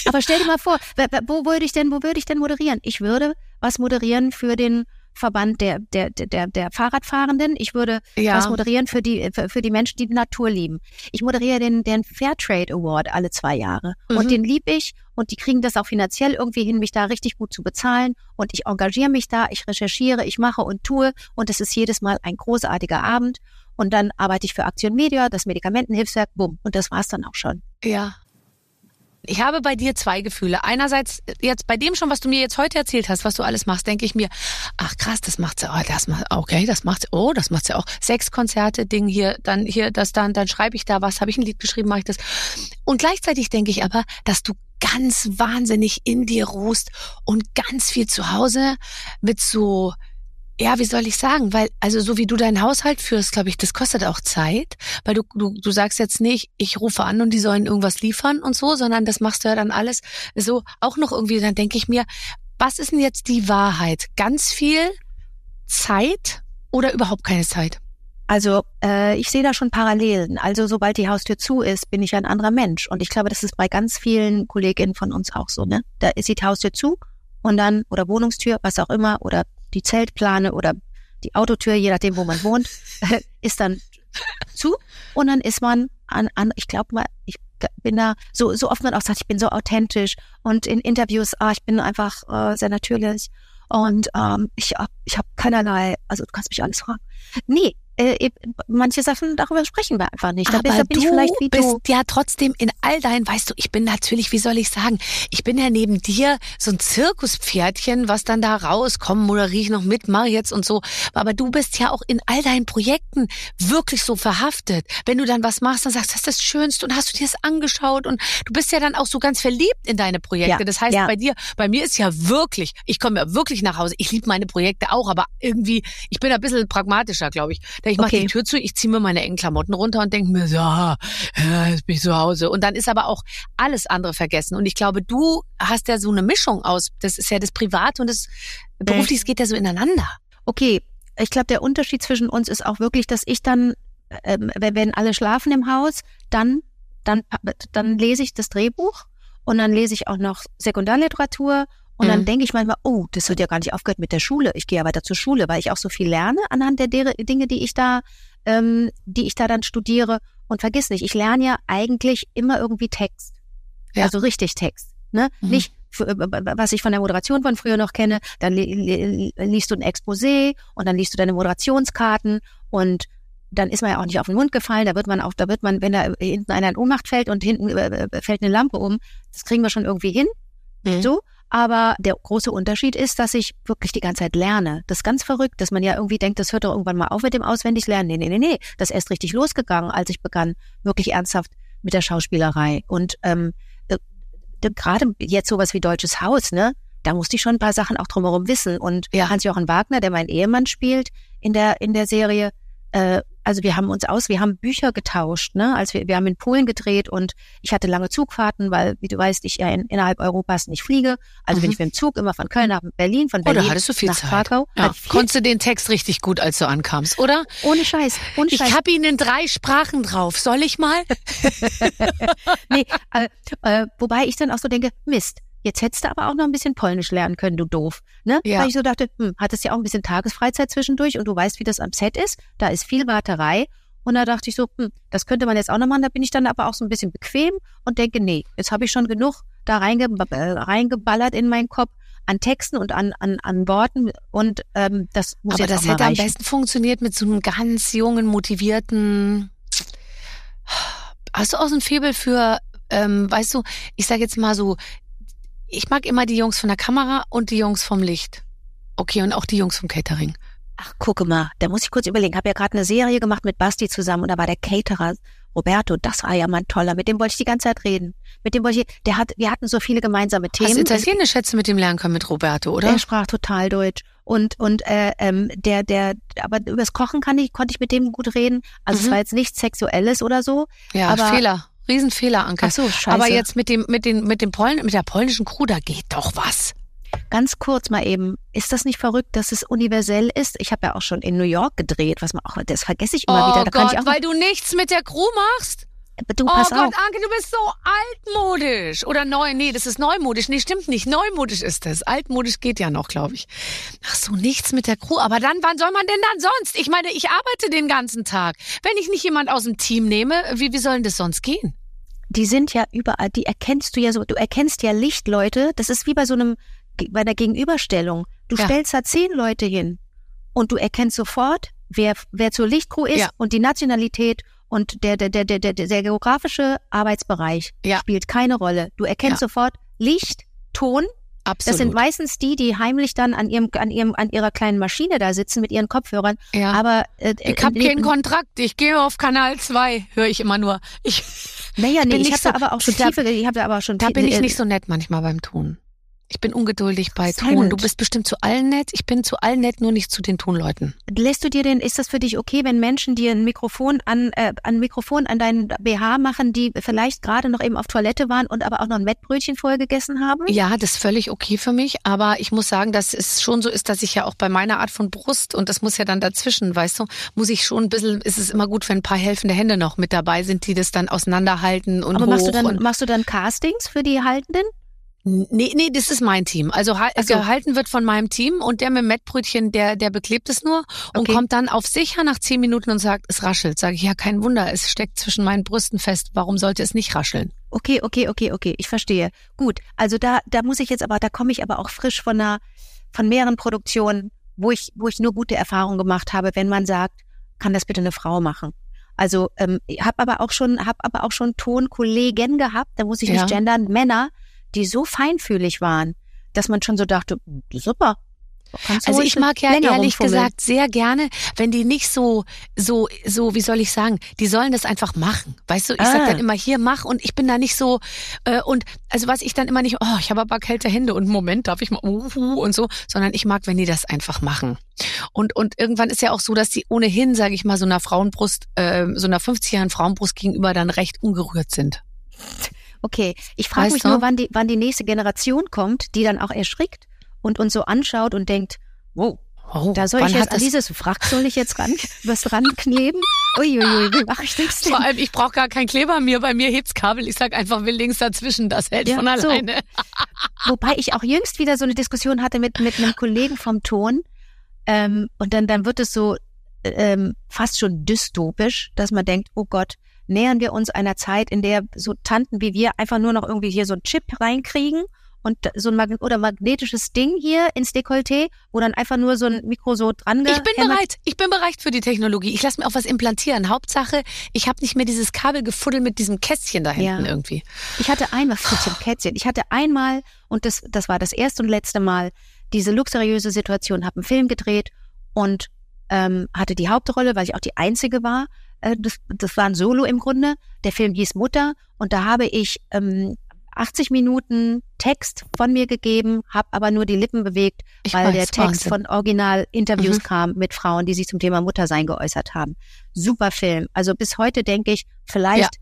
Aber stell dir mal vor, wo würde ich denn, wo würde ich denn moderieren? Ich würde was moderieren für den Verband der, der, der, der, Fahrradfahrenden. Ich würde Ja. was moderieren für die, für, für die Menschen, die die Natur lieben. Ich moderiere den, den Fairtrade Award alle zwei Jahre. Mhm. Und den lieb ich und die kriegen das auch finanziell irgendwie hin, mich da richtig gut zu bezahlen. Und ich engagiere mich da, ich recherchiere, ich mache und tue. Und es ist jedes Mal ein großartiger Abend. Und dann arbeite ich für Aktion Media, das Medikamentenhilfswerk, bumm. Und das war's dann auch schon. Ja. Ich habe bei dir zwei Gefühle. Einerseits jetzt bei dem schon, was du mir jetzt heute erzählt hast, was du alles machst, denke ich mir, ach krass, das macht sie, oh, das macht, okay, das macht sie, oh, das macht sie auch. Sechs Konzerte, Ding hier, dann hier, das dann, dann schreibe ich da was, habe ich ein Lied geschrieben, mache ich das. Und gleichzeitig denke ich aber, dass du ganz wahnsinnig in dir ruhst und ganz viel zu Hause mit so ja, wie soll ich sagen? Weil, also so wie du deinen Haushalt führst, glaube ich, das kostet auch Zeit. Weil du, du, du sagst jetzt nicht, ich rufe an und die sollen irgendwas liefern und so, sondern das machst du ja dann alles so auch noch irgendwie. Dann denke ich mir, was ist denn jetzt die Wahrheit? Ganz viel Zeit oder überhaupt keine Zeit? Also äh, ich sehe da schon Parallelen. Also sobald die Haustür zu ist, bin ich ein anderer Mensch. Und ich glaube, das ist bei ganz vielen Kolleginnen von uns auch so. Ne? Da ist die Haustür zu und dann, oder Wohnungstür, was auch immer, oder die Zeltplane oder die Autotür, je nachdem, wo man wohnt, [laughs] ist dann zu. Und dann ist man an, an ich glaube mal, ich bin da, so, so oft man auch sagt, ich bin so authentisch und in Interviews, ah, ich bin einfach äh, sehr natürlich und ähm, ich hab, ich habe keinerlei, also du kannst mich alles fragen. Nee, äh, manche Sachen, darüber sprechen wir einfach nicht. Da Aber da bin du ich vielleicht wie bist du. ja trotzdem in all deinen, weißt du, ich bin natürlich, wie soll ich sagen, ich bin ja neben dir so ein Zirkuspferdchen, was dann da rauskommt, moderiere ich noch mit, mache jetzt und so. Aber du bist ja auch in all deinen Projekten wirklich so verhaftet. Wenn du dann was machst, dann sagst du, das ist das Schönste und hast du dir das angeschaut und du bist ja dann auch so ganz verliebt in deine Projekte. Ja, das heißt, ja. bei dir, bei mir ist ja wirklich, ich komme ja wirklich nach Hause. Ich liebe meine Projekte auch, aber irgendwie, ich bin ein bisschen pragmatischer, glaube ich. Ich mache Okay. die Tür zu, ich ziehe mir meine engen Klamotten runter und denke mir, so, ja, jetzt bin ich zu Hause. Und dann ist aber auch alles andere vergessen. Und ich glaube, du hast ja so eine Mischung aus, das ist ja das Private und das Berufliche, es geht ja so ineinander. Okay, ich glaube, der Unterschied zwischen uns ist auch wirklich, dass ich dann, ähm, wenn, wenn alle schlafen im Haus, dann, dann, dann lese ich das Drehbuch und dann lese ich auch noch Sekundarliteratur und dann Mhm. denke ich manchmal, oh, das wird ja gar nicht aufgehört mit der Schule. Ich gehe ja weiter zur Schule, weil ich auch so viel lerne anhand der Dinge, die ich da, ähm, die ich da dann studiere. Und vergiss nicht, ich lerne ja eigentlich immer irgendwie Text. Ja. Also richtig Text. Ne? Mhm. Nicht, äh, was ich von der Moderation von früher noch kenne, dann li li liest du ein Exposé und dann liest du deine Moderationskarten und dann ist man ja auch nicht auf den Mund gefallen, da wird man auch, da wird man, wenn da hinten einer in Ohnmacht fällt und hinten äh, äh, fällt eine Lampe um, das kriegen wir schon irgendwie hin. Mhm. So, aber der große Unterschied ist, dass ich wirklich die ganze Zeit lerne. Das ist ganz verrückt, dass man ja irgendwie denkt, das hört doch irgendwann mal auf mit dem Auswendiglernen. Nee, nee, nee, nee. Das ist erst richtig losgegangen, als ich begann, wirklich ernsthaft mit der Schauspielerei. Und ähm, äh, gerade jetzt sowas wie Deutsches Haus, ne? Da musste ich schon ein paar Sachen auch drumherum wissen. Und Ja. Hans-Jochen Wagner, der mein Ehemann spielt in der, in der Serie, äh, also wir haben uns aus, wir haben Bücher getauscht, ne? Als wir, wir haben in Polen gedreht und ich hatte lange Zugfahrten, weil, wie du weißt, ich ja in, innerhalb Europas nicht fliege. Also bin Mhm. ich mit dem Zug immer von Köln nach Berlin, von Oh, Berlin hattest du viel nach Zeit. Krakau. Ja. Ich Konntest du den Text richtig gut, als du ankamst, oder? Ohne Scheiß, ohne Ich Scheiß. habe ihn in drei Sprachen drauf. Soll ich mal? [laughs] nee, äh, äh, wobei ich dann auch so denke, Mist, jetzt hättest du aber auch noch ein bisschen Polnisch lernen können, du doof. Ne? Ja. Weil ich so dachte, hm, hattest ja auch ein bisschen Tagesfreizeit zwischendurch und du weißt, wie das am Set ist. Da ist viel Warterei. Und da dachte ich so, hm, das könnte man jetzt auch noch machen. Da bin ich dann aber auch so ein bisschen bequem und denke, nee, jetzt habe ich schon genug da reinge äh, reingeballert in meinen Kopf an Texten und an, an, an Worten und ähm, das muss Aber das hätte am besten funktioniert mit so einem ganz jungen, motivierten. Hast du auch so ein Faible für, ähm, weißt du, ich sag jetzt mal so, ich mag immer die Jungs von der Kamera und die Jungs vom Licht. Okay, und auch die Jungs vom Catering. Ach, gucke mal, da muss ich kurz überlegen. Habe ja gerade eine Serie gemacht mit Basti zusammen und da war der Caterer Roberto, das war ja mal ein toller. Mit dem wollte ich die ganze Zeit reden. Mit dem wollte ich, der hat, wir hatten so viele gemeinsame Hast du Themen. Italienisch du mit dem lernen können mit Roberto, oder? Der sprach total Deutsch. Und, und äh, ähm, der, der, aber übers Kochen kann ich, konnte ich mit dem gut reden. Also es Mhm. war jetzt nichts Sexuelles oder so. Ja, aber- Fehler. Riesenfehler, Anke. Ach so, scheiße. Aber jetzt mit dem, mit den, mit dem Poln, mit der polnischen Crew, da geht doch was. Ganz kurz mal eben, ist das nicht verrückt, dass es universell ist? Ich habe ja auch schon in New York gedreht, was man auch, das vergesse ich immer oh wieder. Da Gott, weil du nichts mit der Crew machst? Du Oh pass Gott, auf. Anke, du bist so altmodisch. Oder neu, nee, das ist neumodisch. Nee, stimmt nicht. Neumodisch ist das. Altmodisch geht ja noch, glaube ich. Ach so, nichts mit der Crew. Aber dann, wann soll man denn dann sonst? Ich meine, ich arbeite den ganzen Tag. Wenn ich nicht jemand aus dem Team nehme, wie, wie soll denn das sonst gehen? die sind ja überall, die erkennst du ja so, du erkennst ja Lichtleute, das ist wie bei so einem, bei einer Gegenüberstellung. Du Ja. stellst da zehn Leute hin und du erkennst sofort, wer, wer zur Lichtcrew ist Ja. und die Nationalität und der, der, der, der, der, der geografische Arbeitsbereich Ja. spielt keine Rolle. Du erkennst Ja. sofort Licht, Ton, Absolut. das sind meistens die, die heimlich dann an ihrem, an ihrem, an ihrer kleinen Maschine da sitzen mit ihren Kopfhörern. ja. Aber äh, ich habe äh, keinen Kontrakt. Ich gehe auf Kanal 2, höre ich immer nur. Ich, Naja, [laughs] nee, ich nicht habe da so- aber auch schon [laughs] da- tiefe, ich habe da aber auch schon da bin ich äh, nicht so nett manchmal beim Ton. Ich bin ungeduldig bei Ton. Silent. Du bist bestimmt zu allen nett. Ich bin zu allen nett, nur nicht zu den Tonleuten. Lässt du dir denn, ist das für dich okay, wenn Menschen dir ein Mikrofon an, äh, ein Mikrofon an deinen BH machen, die vielleicht gerade noch eben auf Toilette waren und aber auch noch ein Mettbrötchen vorher gegessen haben? Ja, das ist völlig okay für mich, aber ich muss sagen, dass es schon so ist, dass ich ja auch bei meiner Art von Brust und das muss ja dann dazwischen, weißt du, muss ich schon ein bisschen, ist es immer gut, wenn ein paar helfende Hände noch mit dabei sind, die das dann auseinanderhalten und aber hoch machst du dann, und machst du dann Castings für die Haltenden? Nee, nee, das ist mein Team. Also ha- so. gehalten wird von meinem Team und der mit dem Mettbrötchen, der, der beklebt es nur und Okay. kommt dann auf sicher nach zehn Minuten und sagt, es raschelt. Sage ich, ja, kein Wunder, es steckt zwischen meinen Brüsten fest. Warum sollte es nicht rascheln? Okay, okay, okay, okay, ich verstehe. Gut, also da, da muss ich jetzt aber, da komme ich aber auch frisch von einer, von mehreren Produktionen, wo ich, wo ich nur gute Erfahrungen gemacht habe, wenn man sagt, kann das bitte eine Frau machen? Also ähm, ich habe aber auch schon, habe aber auch schon Tonkollegen gehabt, da muss ich Ja. nicht gendern, Männer, die so feinfühlig waren, dass man schon so dachte, super. Also ich mag ja ehrlich rumfummeln. gesagt sehr gerne, wenn die nicht so, so, so, wie soll ich sagen, die sollen das einfach machen. Weißt du, ich sag Ah. dann immer hier mach und ich bin da nicht so äh, und also was ich dann immer nicht, oh, ich habe aber kalte Hände und Moment darf ich mal uhu und so, sondern ich mag, wenn die das einfach machen. Und und irgendwann ist ja auch so, dass die ohnehin, sage ich mal, so einer Frauenbrust, äh, so einer 50-jährigen Frauenbrust gegenüber dann recht ungerührt sind. Okay, ich frage mich du? nur, wann die, wann die nächste Generation kommt, die dann auch erschrickt und uns so anschaut und denkt, wow, Oh, da soll ich jetzt an dieses Frack soll ich jetzt ran, [laughs] was rankleben? Uiuiui, wie mache ich das denn? Vor allem, ich brauche gar kein Kleber mehr. Bei mir hebt's Kabel. Ich sag einfach, will links dazwischen. Das hält Ja, von so. alleine. [laughs] Wobei ich auch jüngst wieder so eine Diskussion hatte mit, mit einem Kollegen vom Ton. Ähm, und dann, dann wird es so ähm, fast schon dystopisch, dass man denkt, oh Gott, nähern wir uns einer Zeit, in der so Tanten wie wir einfach nur noch irgendwie hier so einen Chip reinkriegen und so ein Mag oder magnetisches Ding hier ins Dekolleté, wo dann einfach nur so ein Mikro so dran Ich bin bereit. Ich bin bereit für die Technologie. Ich lasse mir auch was implantieren. Hauptsache, ich habe nicht mehr dieses Kabelgefuddel mit diesem Kästchen da hinten Ja. irgendwie. Ich hatte einmal, Fritzchen Kätzchen, ich hatte einmal, und das, das war das erste und letzte Mal, diese luxuriöse Situation, habe einen Film gedreht und ähm, hatte die Hauptrolle, weil ich auch die Einzige war. Äh, das, das war ein Solo im Grunde. Der Film hieß Mutter und da habe ich ähm, 80 Minuten Text von mir gegeben, habe aber nur die Lippen bewegt, Ich weil weiß, der Text Wahnsinn. von Original-Interviews Mhm. kam mit Frauen, die sich zum Thema Muttersein geäußert haben. Super Film. Also bis heute denke ich, vielleicht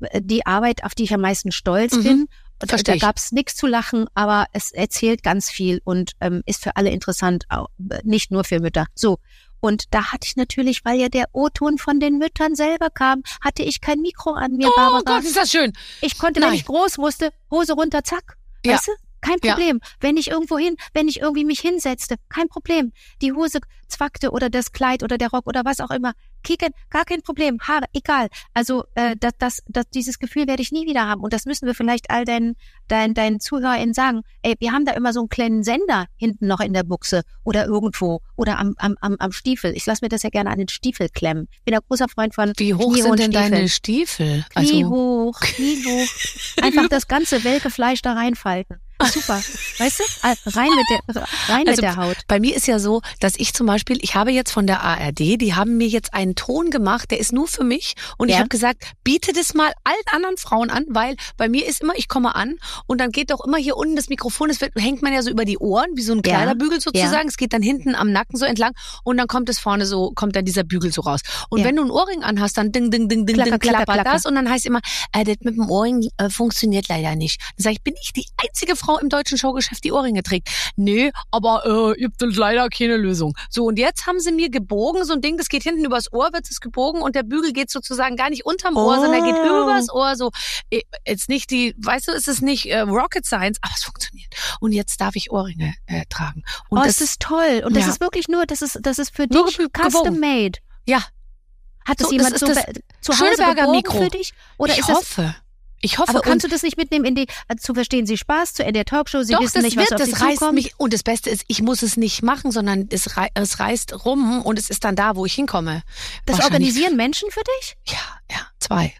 äh, die Arbeit, auf die ich am meisten stolz Mhm. bin. Und Versteh da ich. gab's nichts zu lachen, aber es erzählt ganz viel und ähm, ist für alle interessant, auch, nicht nur für Mütter. So. Und da hatte ich natürlich, weil ja der O-Ton von den Müttern selber kam, hatte ich kein Mikro an mir, Oh Barbara. Gott, ist das schön. Ich konnte, wenn Nein. ich groß musste, Hose runter, zack. Ja. Weißt du? Kein Ja. Problem. Wenn ich irgendwo hin, wenn ich irgendwie mich hinsetzte, kein Problem. Die Hose zwackte oder das Kleid oder der Rock oder was auch immer. Kicken, gar kein Problem. Haare, egal. Also äh, das, das, das, dieses Gefühl werde ich nie wieder haben. Und das müssen wir vielleicht all deinen, deinen, deinen ZuhörerInnen sagen. Ey, wir haben da immer so einen kleinen Sender hinten noch in der Buchse oder irgendwo oder am, am, am, am Stiefel. Ich lasse mir das ja gerne an den Stiefel klemmen. Bin ein großer Freund von Wie hoch kniehohen sind denn deine Stiefeln. Stiefel? Knie Also, hoch, Knie hoch. [laughs] Einfach das ganze welke Fleisch da reinfalten. Super. Weißt du? Ah, Rein mit der, rein Also, mit der Haut. Bei mir ist ja so, dass ich zum Beispiel, ich habe jetzt von der ARD, die haben mir jetzt einen Ton gemacht, der ist nur für mich. Und ich Ja. habe gesagt, biete das mal allen anderen Frauen an, weil bei mir ist immer, ich komme an und dann geht doch immer hier unten das Mikrofon, das wird, hängt man ja so über die Ohren, wie so ein Ja. Kleiderbügel sozusagen. Es geht dann hinten am Nacken so entlang und dann kommt es vorne so, kommt dann dieser Bügel so raus. Und Ja. wenn du ein Ohrring anhast, dann ding, ding, ding, ding, Klacker, ding, klacker, klappert klacker. das und dann heißt immer, äh, das mit dem Ohrring äh, funktioniert leider nicht. Dann sage ich, bin ich die einzige Frau im deutschen Showgeschäft, die Ohrringe trägt? Nee, aber äh, ihr habt leider keine Lösung. So, und jetzt haben sie mir gebogen, so ein Ding, das geht hinten übers Ohr, wird es gebogen und der Bügel geht sozusagen gar nicht unterm Ohr, Oh. sondern geht übers Ohr. So, äh, jetzt nicht die, weißt du, es ist nicht äh, Rocket Science, aber es funktioniert. Und jetzt darf ich Ohrringe äh, tragen. Und oh, das das ist toll. Und das Ja. ist wirklich nur, das ist, das ist für Nur dich custom made. ja, Hat das So, jemand das so das zu Hause Schöneberger Mikro. für dich? Oder ich ist das, hoffe. Ich hoffe, aber kannst du das nicht mitnehmen in die, äh, zu verstehen Sie Spaß, zu in der Talkshow, Sie Doch, wissen nicht, wird, was auf das Sie reißt zukommt? mich. Und das Beste ist, ich muss es nicht machen, sondern es, rei es reißt rum und es ist dann da, wo ich hinkomme. das organisieren Menschen für dich? Ja, ja, zwei.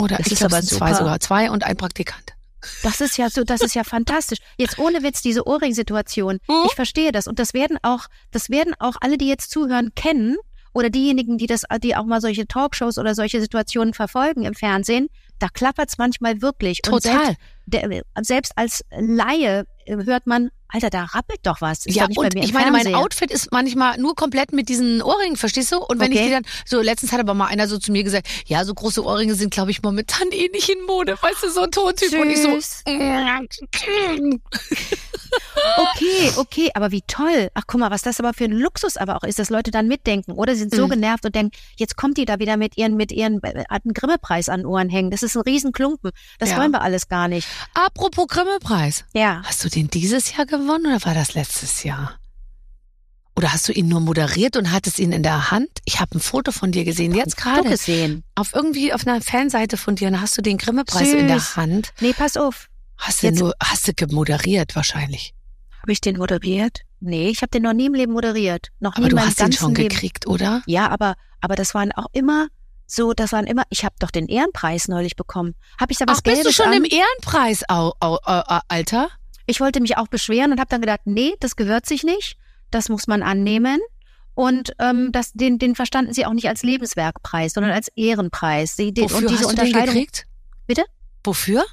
Oder Das ich ist glaube, aber zwei sogar. Zwei und ein Praktikant. Das ist ja so, das ist ja [laughs] fantastisch. Jetzt ohne Witz diese Ohrring-Situation. Mhm. Ich verstehe das und das werden auch, das werden auch alle, die jetzt zuhören, kennen oder diejenigen, die das, die auch mal solche Talkshows oder solche Situationen verfolgen im Fernsehen. Da klappert's manchmal wirklich. Und Total. selbst, der, selbst als Laie hört man, Alter, da rappelt doch was. Ist ja, doch nicht und bei mir ich meine, mein. Outfit ist manchmal nur komplett mit diesen Ohrringen, verstehst du? Und wenn ich Okay. die dann, so letztens hat aber mal einer so zu mir gesagt, ja, so große Ohrringe sind, glaube ich, momentan eh nicht in Mode. Weißt du, so ein Tontyp. Und ich so. [laughs] Okay, okay, aber wie toll. Ach, guck mal, was das aber für ein Luxus aber auch ist, dass Leute dann mitdenken oder sind so Mhm. genervt und denken, jetzt kommt die da wieder mit ihren, mit ihren, äh, hat einen Grimme-Preis an Ohren hängen. Das ist ein Riesenklumpen. Das Ja. wollen wir alles gar nicht. Apropos Grimme-Preis. Ja. Hast du den dieses Jahr gewonnen oder war das letztes Jahr? Oder hast du ihn nur moderiert und hattest ihn in der Hand? Ich habe ein Foto von dir gesehen, jetzt gerade. gesehen. Auf irgendwie auf einer Fanseite von dir, und hast du den Grimme-Preis in der. Hand. Nee, pass auf. Hast du Jetzt- nur, hast du gemoderiert wahrscheinlich. Habe ich den moderiert? Nee, ich habe den noch nie im Leben moderiert. Noch nie Aber in du hast ihn ganzen schon Leben. gekriegt, oder? Ja, aber, aber das waren auch immer so, das waren immer, ich habe doch den Ehrenpreis neulich bekommen. Habe ich da was Ach, bist du schon an? im Ehrenpreis, au, au, au, au, Alter? Ich wollte mich auch beschweren und habe dann gedacht, nee, das gehört sich nicht. Das muss man annehmen. Und ähm, das, den, den verstanden sie auch nicht als Lebenswerkpreis, sondern als Ehrenpreis. Die, die, Wofür und diese hast du den Unterscheidung. gekriegt? Bitte? Wofür?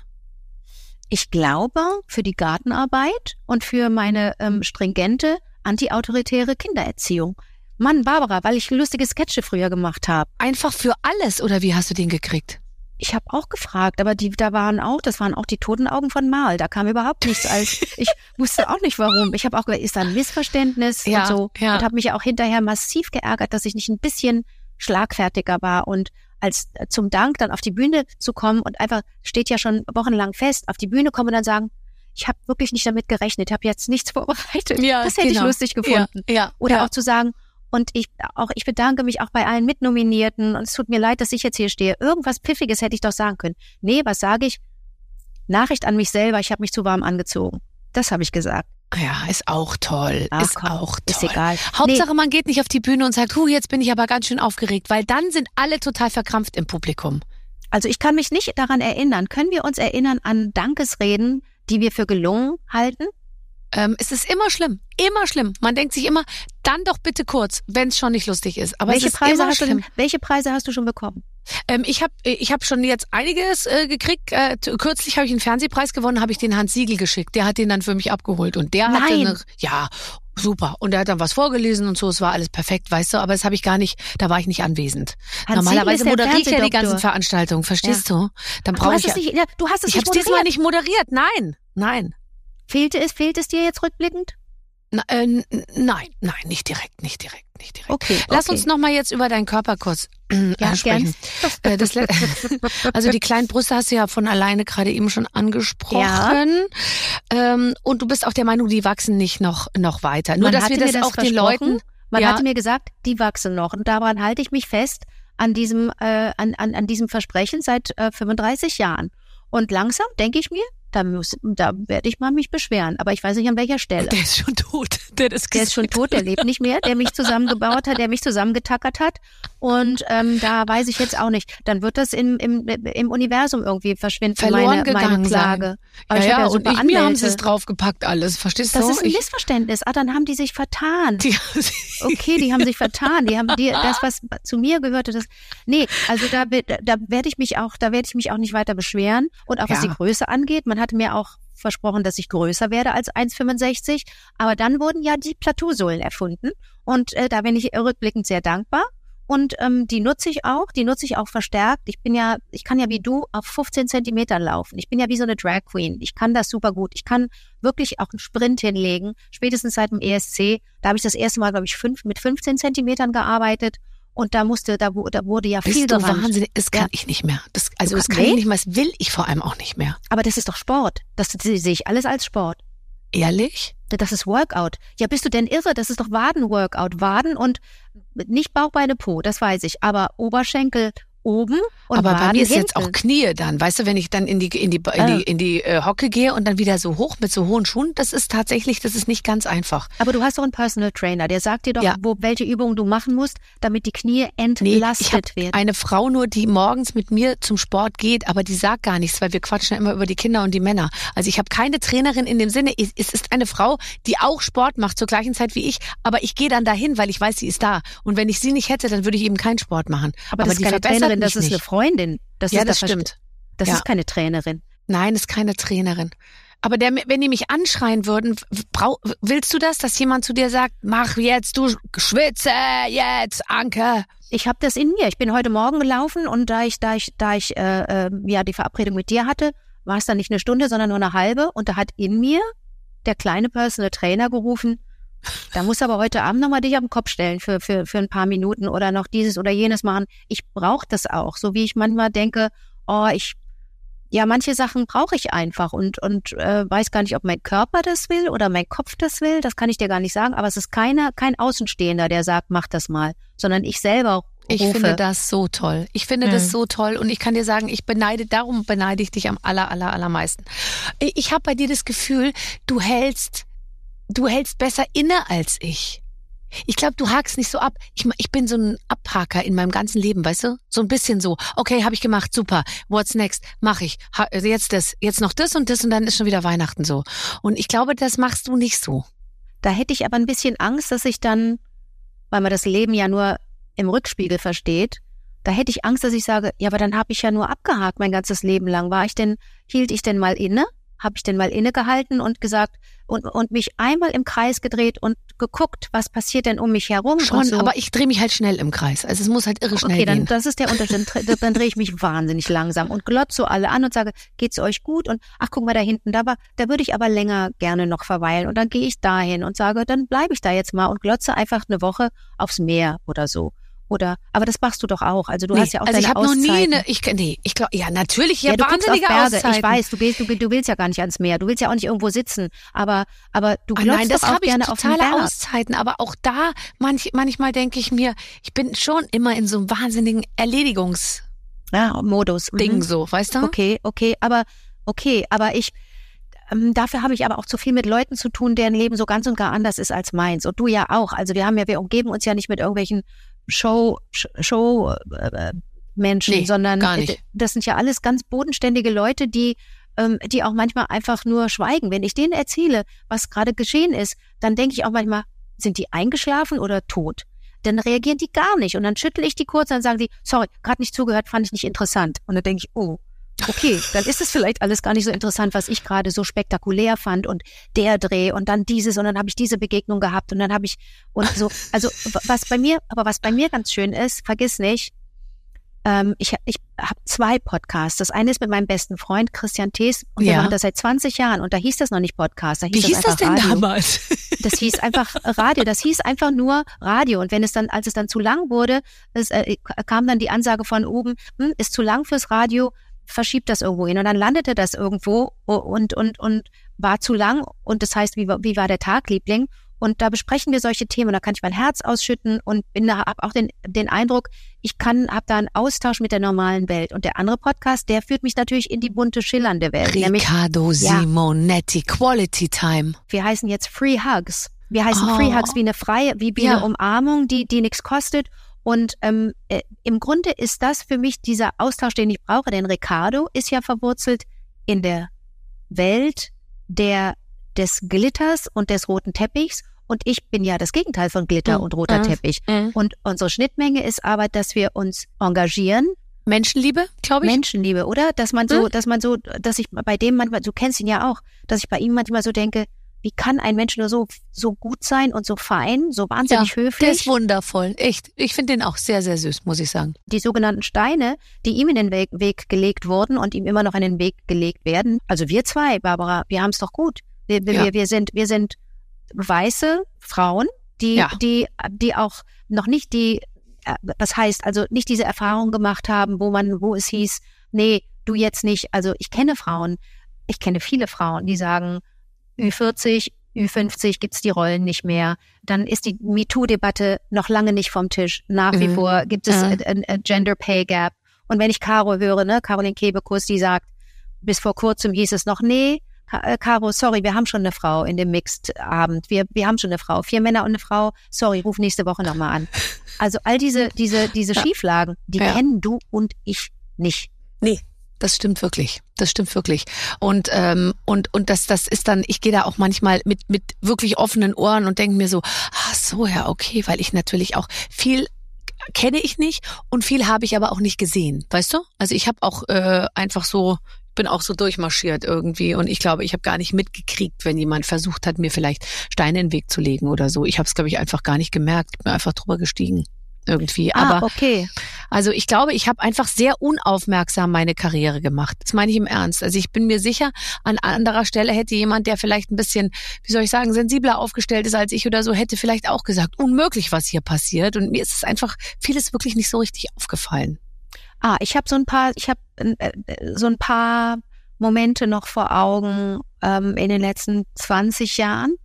Ich glaube, für die Gartenarbeit und für meine ähm, stringente, antiautoritäre Kindererziehung. Mann, Barbara, weil ich lustige Sketche früher gemacht habe. Einfach für alles, oder wie hast du den gekriegt? Ich habe auch gefragt, aber die, da waren auch, das waren auch die toten Augen von Mal. Da kam überhaupt nichts als, [laughs] ich wusste auch nicht warum. Ich habe auch gesagt, ist da ein Missverständnis Ja, und so. ja. Und habe mich ja auch hinterher massiv geärgert, dass ich nicht ein bisschen schlagfertiger war und als äh, zum Dank dann auf die Bühne zu kommen und einfach steht ja schon wochenlang fest, auf die Bühne kommen und dann sagen, ich habe wirklich nicht damit gerechnet, habe jetzt nichts [laughs] vorbereitet. das hätte ich genau. lustig gefunden. Ja, ja. Oder ja. auch zu sagen, Und ich auch, ich bedanke mich auch bei allen Mitnominierten. Und es tut mir leid, dass ich jetzt hier stehe. Irgendwas Pfiffiges hätte ich doch sagen können. Nee, was sage ich? Nachricht an mich selber, ich habe mich zu warm angezogen. Das habe ich gesagt. Ja, ist auch toll. Ach, ist komm, auch toll. ist egal. Hauptsache, man geht nicht auf die Bühne und sagt, hu, jetzt bin ich aber ganz schön aufgeregt, weil dann sind alle total verkrampft im Publikum. Also ich kann mich nicht daran erinnern. Können wir uns erinnern an Dankesreden, die wir für gelungen halten? Ähm, es ist immer schlimm, immer schlimm. Man denkt sich immer, dann doch bitte kurz, wenn es schon nicht lustig ist. Aber welche es ist Preise immer hast du schlimm. denn, welche Preise hast du schon bekommen? Ähm, ich habe ich hab schon jetzt einiges äh, gekriegt. Äh, kürzlich habe ich einen Fernsehpreis gewonnen, habe ich den Hans Siegel geschickt. Der hat den dann für mich abgeholt und der hatte Nein. eine, ja super und der hat dann was vorgelesen und so. Es war alles perfekt, weißt du. Aber das habe ich gar nicht. Da war ich nicht anwesend. Hans Normalerweise moderiere ich ja die ganzen Veranstaltungen. Verstehst du? Dann Du brauche ich. es Ja, nicht, ja, du hast es ich nicht habe diesmal nicht moderiert. Nein, nein. Fehlte es, fehlt es dir jetzt rückblickend? Na, äh, nein, nein, nicht direkt, nicht direkt, nicht direkt. Okay. Lass okay. uns noch mal jetzt über deinen Körper kurz äh, Ja, sprechen. Äh, das [laughs] also die kleinen Brüste hast du ja von alleine gerade eben schon angesprochen. Ähm, und du bist auch der Meinung, die wachsen nicht noch, noch weiter. Nur, Man dass wir mir das, das auch den. Leuten... Man ja, hatte mir gesagt, die wachsen noch. Und daran halte ich mich fest an diesem, äh, an, an, an diesem Versprechen seit äh, 35 Jahren. Und langsam denke ich mir, da, muss, da werde ich mal mich beschweren. Aber ich weiß nicht an welcher Stelle. der ist schon tot. Der, das Der ist schon tot, der lebt [laughs] nicht mehr, der mich zusammengebaut hat, der mich zusammengetackert hat. Und ähm, da weiß ich jetzt auch nicht. Dann wird das im, im, im Universum irgendwie verschwinden, Verloren meine, gegangen meine Klage. Ja, ja, ja und ich, mir haben sie es draufgepackt alles. Verstehst Das du? ist ein Missverständnis. Ah, dann haben die sich vertan. die, [laughs] Okay, die haben sich vertan. Die haben die, das, was zu mir gehörte, das. Nee, also da, da werde ich mich auch, da werde ich mich auch nicht weiter beschweren. Und auch was Ja. die Größe angeht, man hatte mir auch versprochen, dass ich größer werde als 1,65. Aber dann wurden ja die Plateausohlen erfunden. Und äh, da bin ich rückblickend sehr dankbar. Und ähm, die nutze ich auch, die nutze ich auch verstärkt. Ich bin ja, ich kann ja wie du auf 15 Zentimetern laufen. Ich bin ja wie so eine Drag Queen. Ich kann das super gut. Ich kann wirklich auch einen Sprint hinlegen. Spätestens seit dem ESC, da habe ich das erste Mal, glaube ich, fünf, mit 15 Zentimetern gearbeitet. Und da musste, da, da wurde ja viel bist du gerannt. wahnsinnig? Das kann Ja. ich nicht mehr. Das, also das kann- kann ich nee? nicht mehr. Das will ich vor allem auch nicht mehr. Aber das ist doch Sport. Das sehe ich alles als Sport. Ehrlich? Das ist Workout. Ja, bist du denn irre? Das ist doch Waden-Workout. Waden und nicht Bauch, Beine, Po, das weiß ich. Aber Oberschenkel oben und Aber bei mir ist hinten. jetzt auch Knie dann, weißt du, wenn ich dann in die in die in die, in die äh, Hocke gehe und dann wieder so hoch mit so hohen Schuhen, das ist tatsächlich, das ist nicht ganz einfach. Aber du hast doch einen Personal Trainer, der sagt dir doch, Ja. wo, welche Übungen du machen musst, damit die Knie Nee, entlastet ich habe werden. eine Frau nur, die morgens mit mir zum Sport geht, aber die sagt gar nichts, weil wir quatschen ja immer über die Kinder und die Männer. Also ich habe keine Trainerin in dem Sinne. Es ist eine Frau, die auch Sport macht zur gleichen Zeit wie ich, aber ich gehe dann dahin, weil ich weiß, sie ist da. Und wenn ich sie nicht hätte, dann würde ich eben keinen Sport machen. aber, ist die verbessert Trainerin, das ist eine nicht. Freundin. Das ja, ist das stimmt. Das Ja. ist keine Trainerin. Nein, ist keine Trainerin. Aber der, wenn die mich anschreien würden, brau, willst du das, dass jemand zu dir sagt, mach jetzt, du schwitze jetzt, Anke? Ich habe das in mir. Ich bin heute Morgen gelaufen und da ich, da ich, da ich äh, äh, ja die Verabredung mit dir hatte, war es dann nicht eine Stunde, sondern nur eine halbe. Und da hat in mir der kleine Personal Trainer gerufen, da muss aber heute Abend nochmal dich auf den Kopf stellen für, für, für ein paar Minuten oder noch dieses oder jenes machen. Ich brauche das auch, so wie ich manchmal denke, oh, ich, ja, manche Sachen brauche ich einfach und, und äh, weiß gar nicht, ob mein Körper das will oder mein Kopf das will. Das kann ich dir gar nicht sagen. Aber es ist keiner, kein Außenstehender, der sagt, mach das mal, sondern ich selber Ich rufe. finde das so toll. Ich finde Mhm. das so toll und ich kann dir sagen, ich beneide, darum beneide ich dich am aller, aller, allermeisten. Ich, ich habe bei dir das Gefühl, du hältst, du hältst besser inne als ich. Ich glaube, du hakst nicht so ab. Ich, ich bin so ein Abhaker in meinem ganzen Leben, weißt du? So ein bisschen so. Okay, habe ich gemacht, super. What's next? Mach ich. Ha, also jetzt das, jetzt noch das und das und dann ist schon wieder Weihnachten so. Und ich glaube, das machst du nicht so. Da hätte ich aber ein bisschen Angst, dass ich dann, weil man das Leben ja nur im Rückspiegel versteht, da hätte ich Angst, dass ich sage, ja, aber dann habe ich ja nur abgehakt mein ganzes Leben lang. War ich denn, hielt ich denn mal inne? Habe ich denn mal innegehalten und gesagt und, und mich einmal im Kreis gedreht und geguckt, was passiert denn um mich herum? Schon, so. aber ich drehe mich halt schnell im Kreis. Also es muss halt irre schnell Okay, dann, gehen. das ist der Unterschied. Dann, dre- dann drehe ich mich wahnsinnig langsam und glotze so alle an und sage, geht's euch gut? Und ach, guck mal da hinten, da war, da würde ich aber länger gerne noch verweilen. Und dann gehe ich dahin und sage, dann bleibe ich da jetzt mal und glotze einfach eine Woche aufs Meer oder so. Oder, aber das machst du doch auch. Also du Nee, hast ja auch also ich deine habe noch nie eine, ich, nee, ich glaube, ja, natürlich, ja, ja, auf wahnsinnige Berge. Auszeiten. Ich weiß, du, gehst, du, du willst ja gar nicht ans Meer. Du willst ja auch nicht irgendwo sitzen. Aber, aber du Ah, glotzt nein, das doch auch habe ich gerne auf den totale Berg. Auszeiten, aber auch da manch, manchmal denke ich mir, ich bin schon immer in so einem wahnsinnigen Erledigungs Ja, Modus. Mhm. Ding so, weißt du? Okay, okay, aber okay, aber ich ähm, dafür habe ich aber auch zu viel mit Leuten zu tun, deren Leben so ganz und gar anders ist als meins. Und du ja auch. Also wir haben ja, wir umgeben uns ja nicht mit irgendwelchen Show, Sh- Show äh, Menschen, Nee, sondern äh, das sind ja alles ganz bodenständige Leute, die ähm, die auch manchmal einfach nur schweigen. Wenn ich denen erzähle, was gerade geschehen ist, dann denke ich auch manchmal, sind die eingeschlafen oder tot? Dann reagieren die gar nicht. Und dann schüttel ich die kurz, dann sagen die, sorry, gerade nicht zugehört, fand ich nicht interessant. Und dann denke ich, oh, okay, dann ist es vielleicht alles gar nicht so interessant, was ich gerade so spektakulär fand und der Dreh und dann dieses und dann habe ich diese Begegnung gehabt und dann habe ich und so, also was bei mir, aber was bei mir ganz schön ist, vergiss nicht, ähm, ich, ich habe zwei Podcasts. Das eine ist mit meinem besten Freund Christian Thees und wir Ja. machen das seit 20 Jahren und da hieß das noch nicht Podcast, da hieß Wie das hieß das denn Radio. damals? Das hieß einfach Radio. Das hieß einfach nur Radio. Und wenn es dann, als es dann zu lang wurde, es, äh, kam dann die Ansage von oben, hm, ist zu lang fürs Radio, verschiebt das irgendwo hin. Und dann landete das irgendwo und, und, und war zu lang. Und das heißt, wie, war- wie war der Tag, Liebling? Und da besprechen wir solche Themen. Da kann ich mein Herz ausschütten und bin da, hab auch den, den Eindruck, ich kann, habe da einen Austausch mit der normalen Welt. Und der andere Podcast, der führt mich natürlich in die bunte, schillernde Welt. Nämlich Riccardo Ja. Simonetti, Quality Time. wir heißen jetzt Free Hugs. Wir heißen Oh. Free Hugs wie eine freie, wie, wie Ja. eine Umarmung, die, die nichts kostet. Und ähm, äh, im Grunde ist das für mich dieser Austausch, den ich brauche. Denn Ricardo ist ja verwurzelt in der Welt der des Glitters und des roten Teppichs. Und ich bin ja das Gegenteil von Glitter Mhm. und roter Mhm. Teppich. Mhm. Und unsere Schnittmenge ist aber, dass wir uns engagieren, Menschenliebe, glaube ich. Menschenliebe, oder? Dass man so, Hm? dass man so, dass ich bei dem manchmal, du kennst ihn ja auch, dass ich bei ihm manchmal so denke, wie kann ein Mensch nur so, so gut sein und so fein, so wahnsinnig Der höflich? ist wundervoll, echt. Ich finde den auch sehr, sehr süß, muss ich sagen. die sogenannten Steine, die ihm in den Weg, Weg gelegt wurden und ihm immer noch in den Weg gelegt werden. Also wir zwei, Barbara, wir haben es doch gut. Wir, wir, Ja. wir, wir sind, wir sind weiße Frauen, die, Ja. die, die auch noch nicht die, äh, das heißt, also nicht diese Erfahrung gemacht haben, wo man, wo es hieß, nee, du jetzt nicht. Also ich kenne Frauen, ich kenne viele Frauen, die sagen, Ü40, Ü50 gibt's die Rollen nicht mehr. Dann ist die MeToo-Debatte noch lange nicht vom Tisch. Nach wie Mhm. vor gibt es Ja. ein, ein Gender Pay Gap. Und wenn ich Caro höre, ne, Caroline Kebekus, die sagt, bis vor kurzem hieß es noch, nee, äh, Caro, sorry, wir haben schon eine Frau in dem Mixed-Abend. Wir, wir haben schon eine Frau. Vier Männer und eine Frau. Sorry, ruf nächste Woche nochmal an. Also all diese, diese, diese Ja. Schieflagen, die Ja. kennen du und ich nicht. Nee, das stimmt wirklich. Das stimmt wirklich. Und ähm, und und das das ist dann. Ich gehe da auch manchmal mit mit wirklich offenen Ohren und denke mir so, ach so ja okay, weil ich natürlich auch viel kenne ich nicht und viel habe ich aber auch nicht gesehen, weißt du? Also ich habe auch äh, einfach so bin auch so durchmarschiert irgendwie und ich glaube, ich habe gar nicht mitgekriegt, wenn jemand versucht hat, mir vielleicht Steine in den Weg zu legen oder so. Ich habe es glaube ich einfach gar nicht gemerkt, bin einfach drüber gestiegen irgendwie. Ah, Aber okay. also ich glaube, ich habe einfach sehr unaufmerksam meine Karriere gemacht. Das meine ich im Ernst. Also ich bin mir sicher, an anderer Stelle hätte jemand, der vielleicht ein bisschen, wie soll ich sagen, sensibler aufgestellt ist als ich oder so, hätte vielleicht auch gesagt, unmöglich, was hier passiert. Und mir ist es einfach vieles wirklich nicht so richtig aufgefallen. Ah, ich habe so ein paar, ich habe äh, so ein paar Momente noch vor Augen ähm, in den letzten 20 Jahren,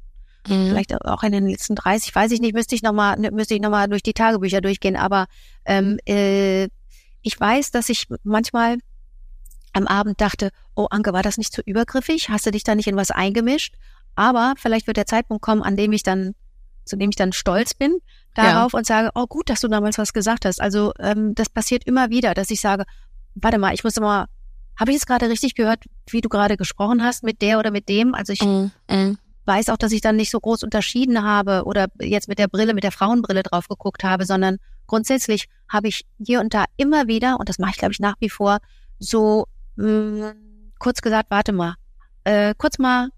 Mhm. vielleicht auch in den letzten 30, weiß ich nicht, müsste ich noch mal, müsste ich noch mal durch die Tagebücher durchgehen. Aber ähm, äh, ich weiß, dass ich manchmal am Abend dachte, oh Anke, war das nicht zu übergriffig? Hast du dich da nicht in was eingemischt? Aber vielleicht wird der Zeitpunkt kommen, an dem ich dann, zu dem ich dann stolz bin darauf und sage, oh gut, dass du damals was gesagt hast. Also ähm, das passiert immer wieder, dass ich sage, warte mal, ich muss mal, habe ich jetzt gerade richtig gehört, wie du gerade gesprochen hast mit der oder mit dem? Also ich Mhm. Mhm. Weiß auch, dass ich dann nicht so groß unterschieden habe oder jetzt mit der Brille, mit der Frauenbrille drauf geguckt habe, sondern grundsätzlich habe ich hier und da immer wieder, und das mache ich, glaube ich, nach wie vor, so mh, kurz gesagt, warte mal, äh, kurz mal,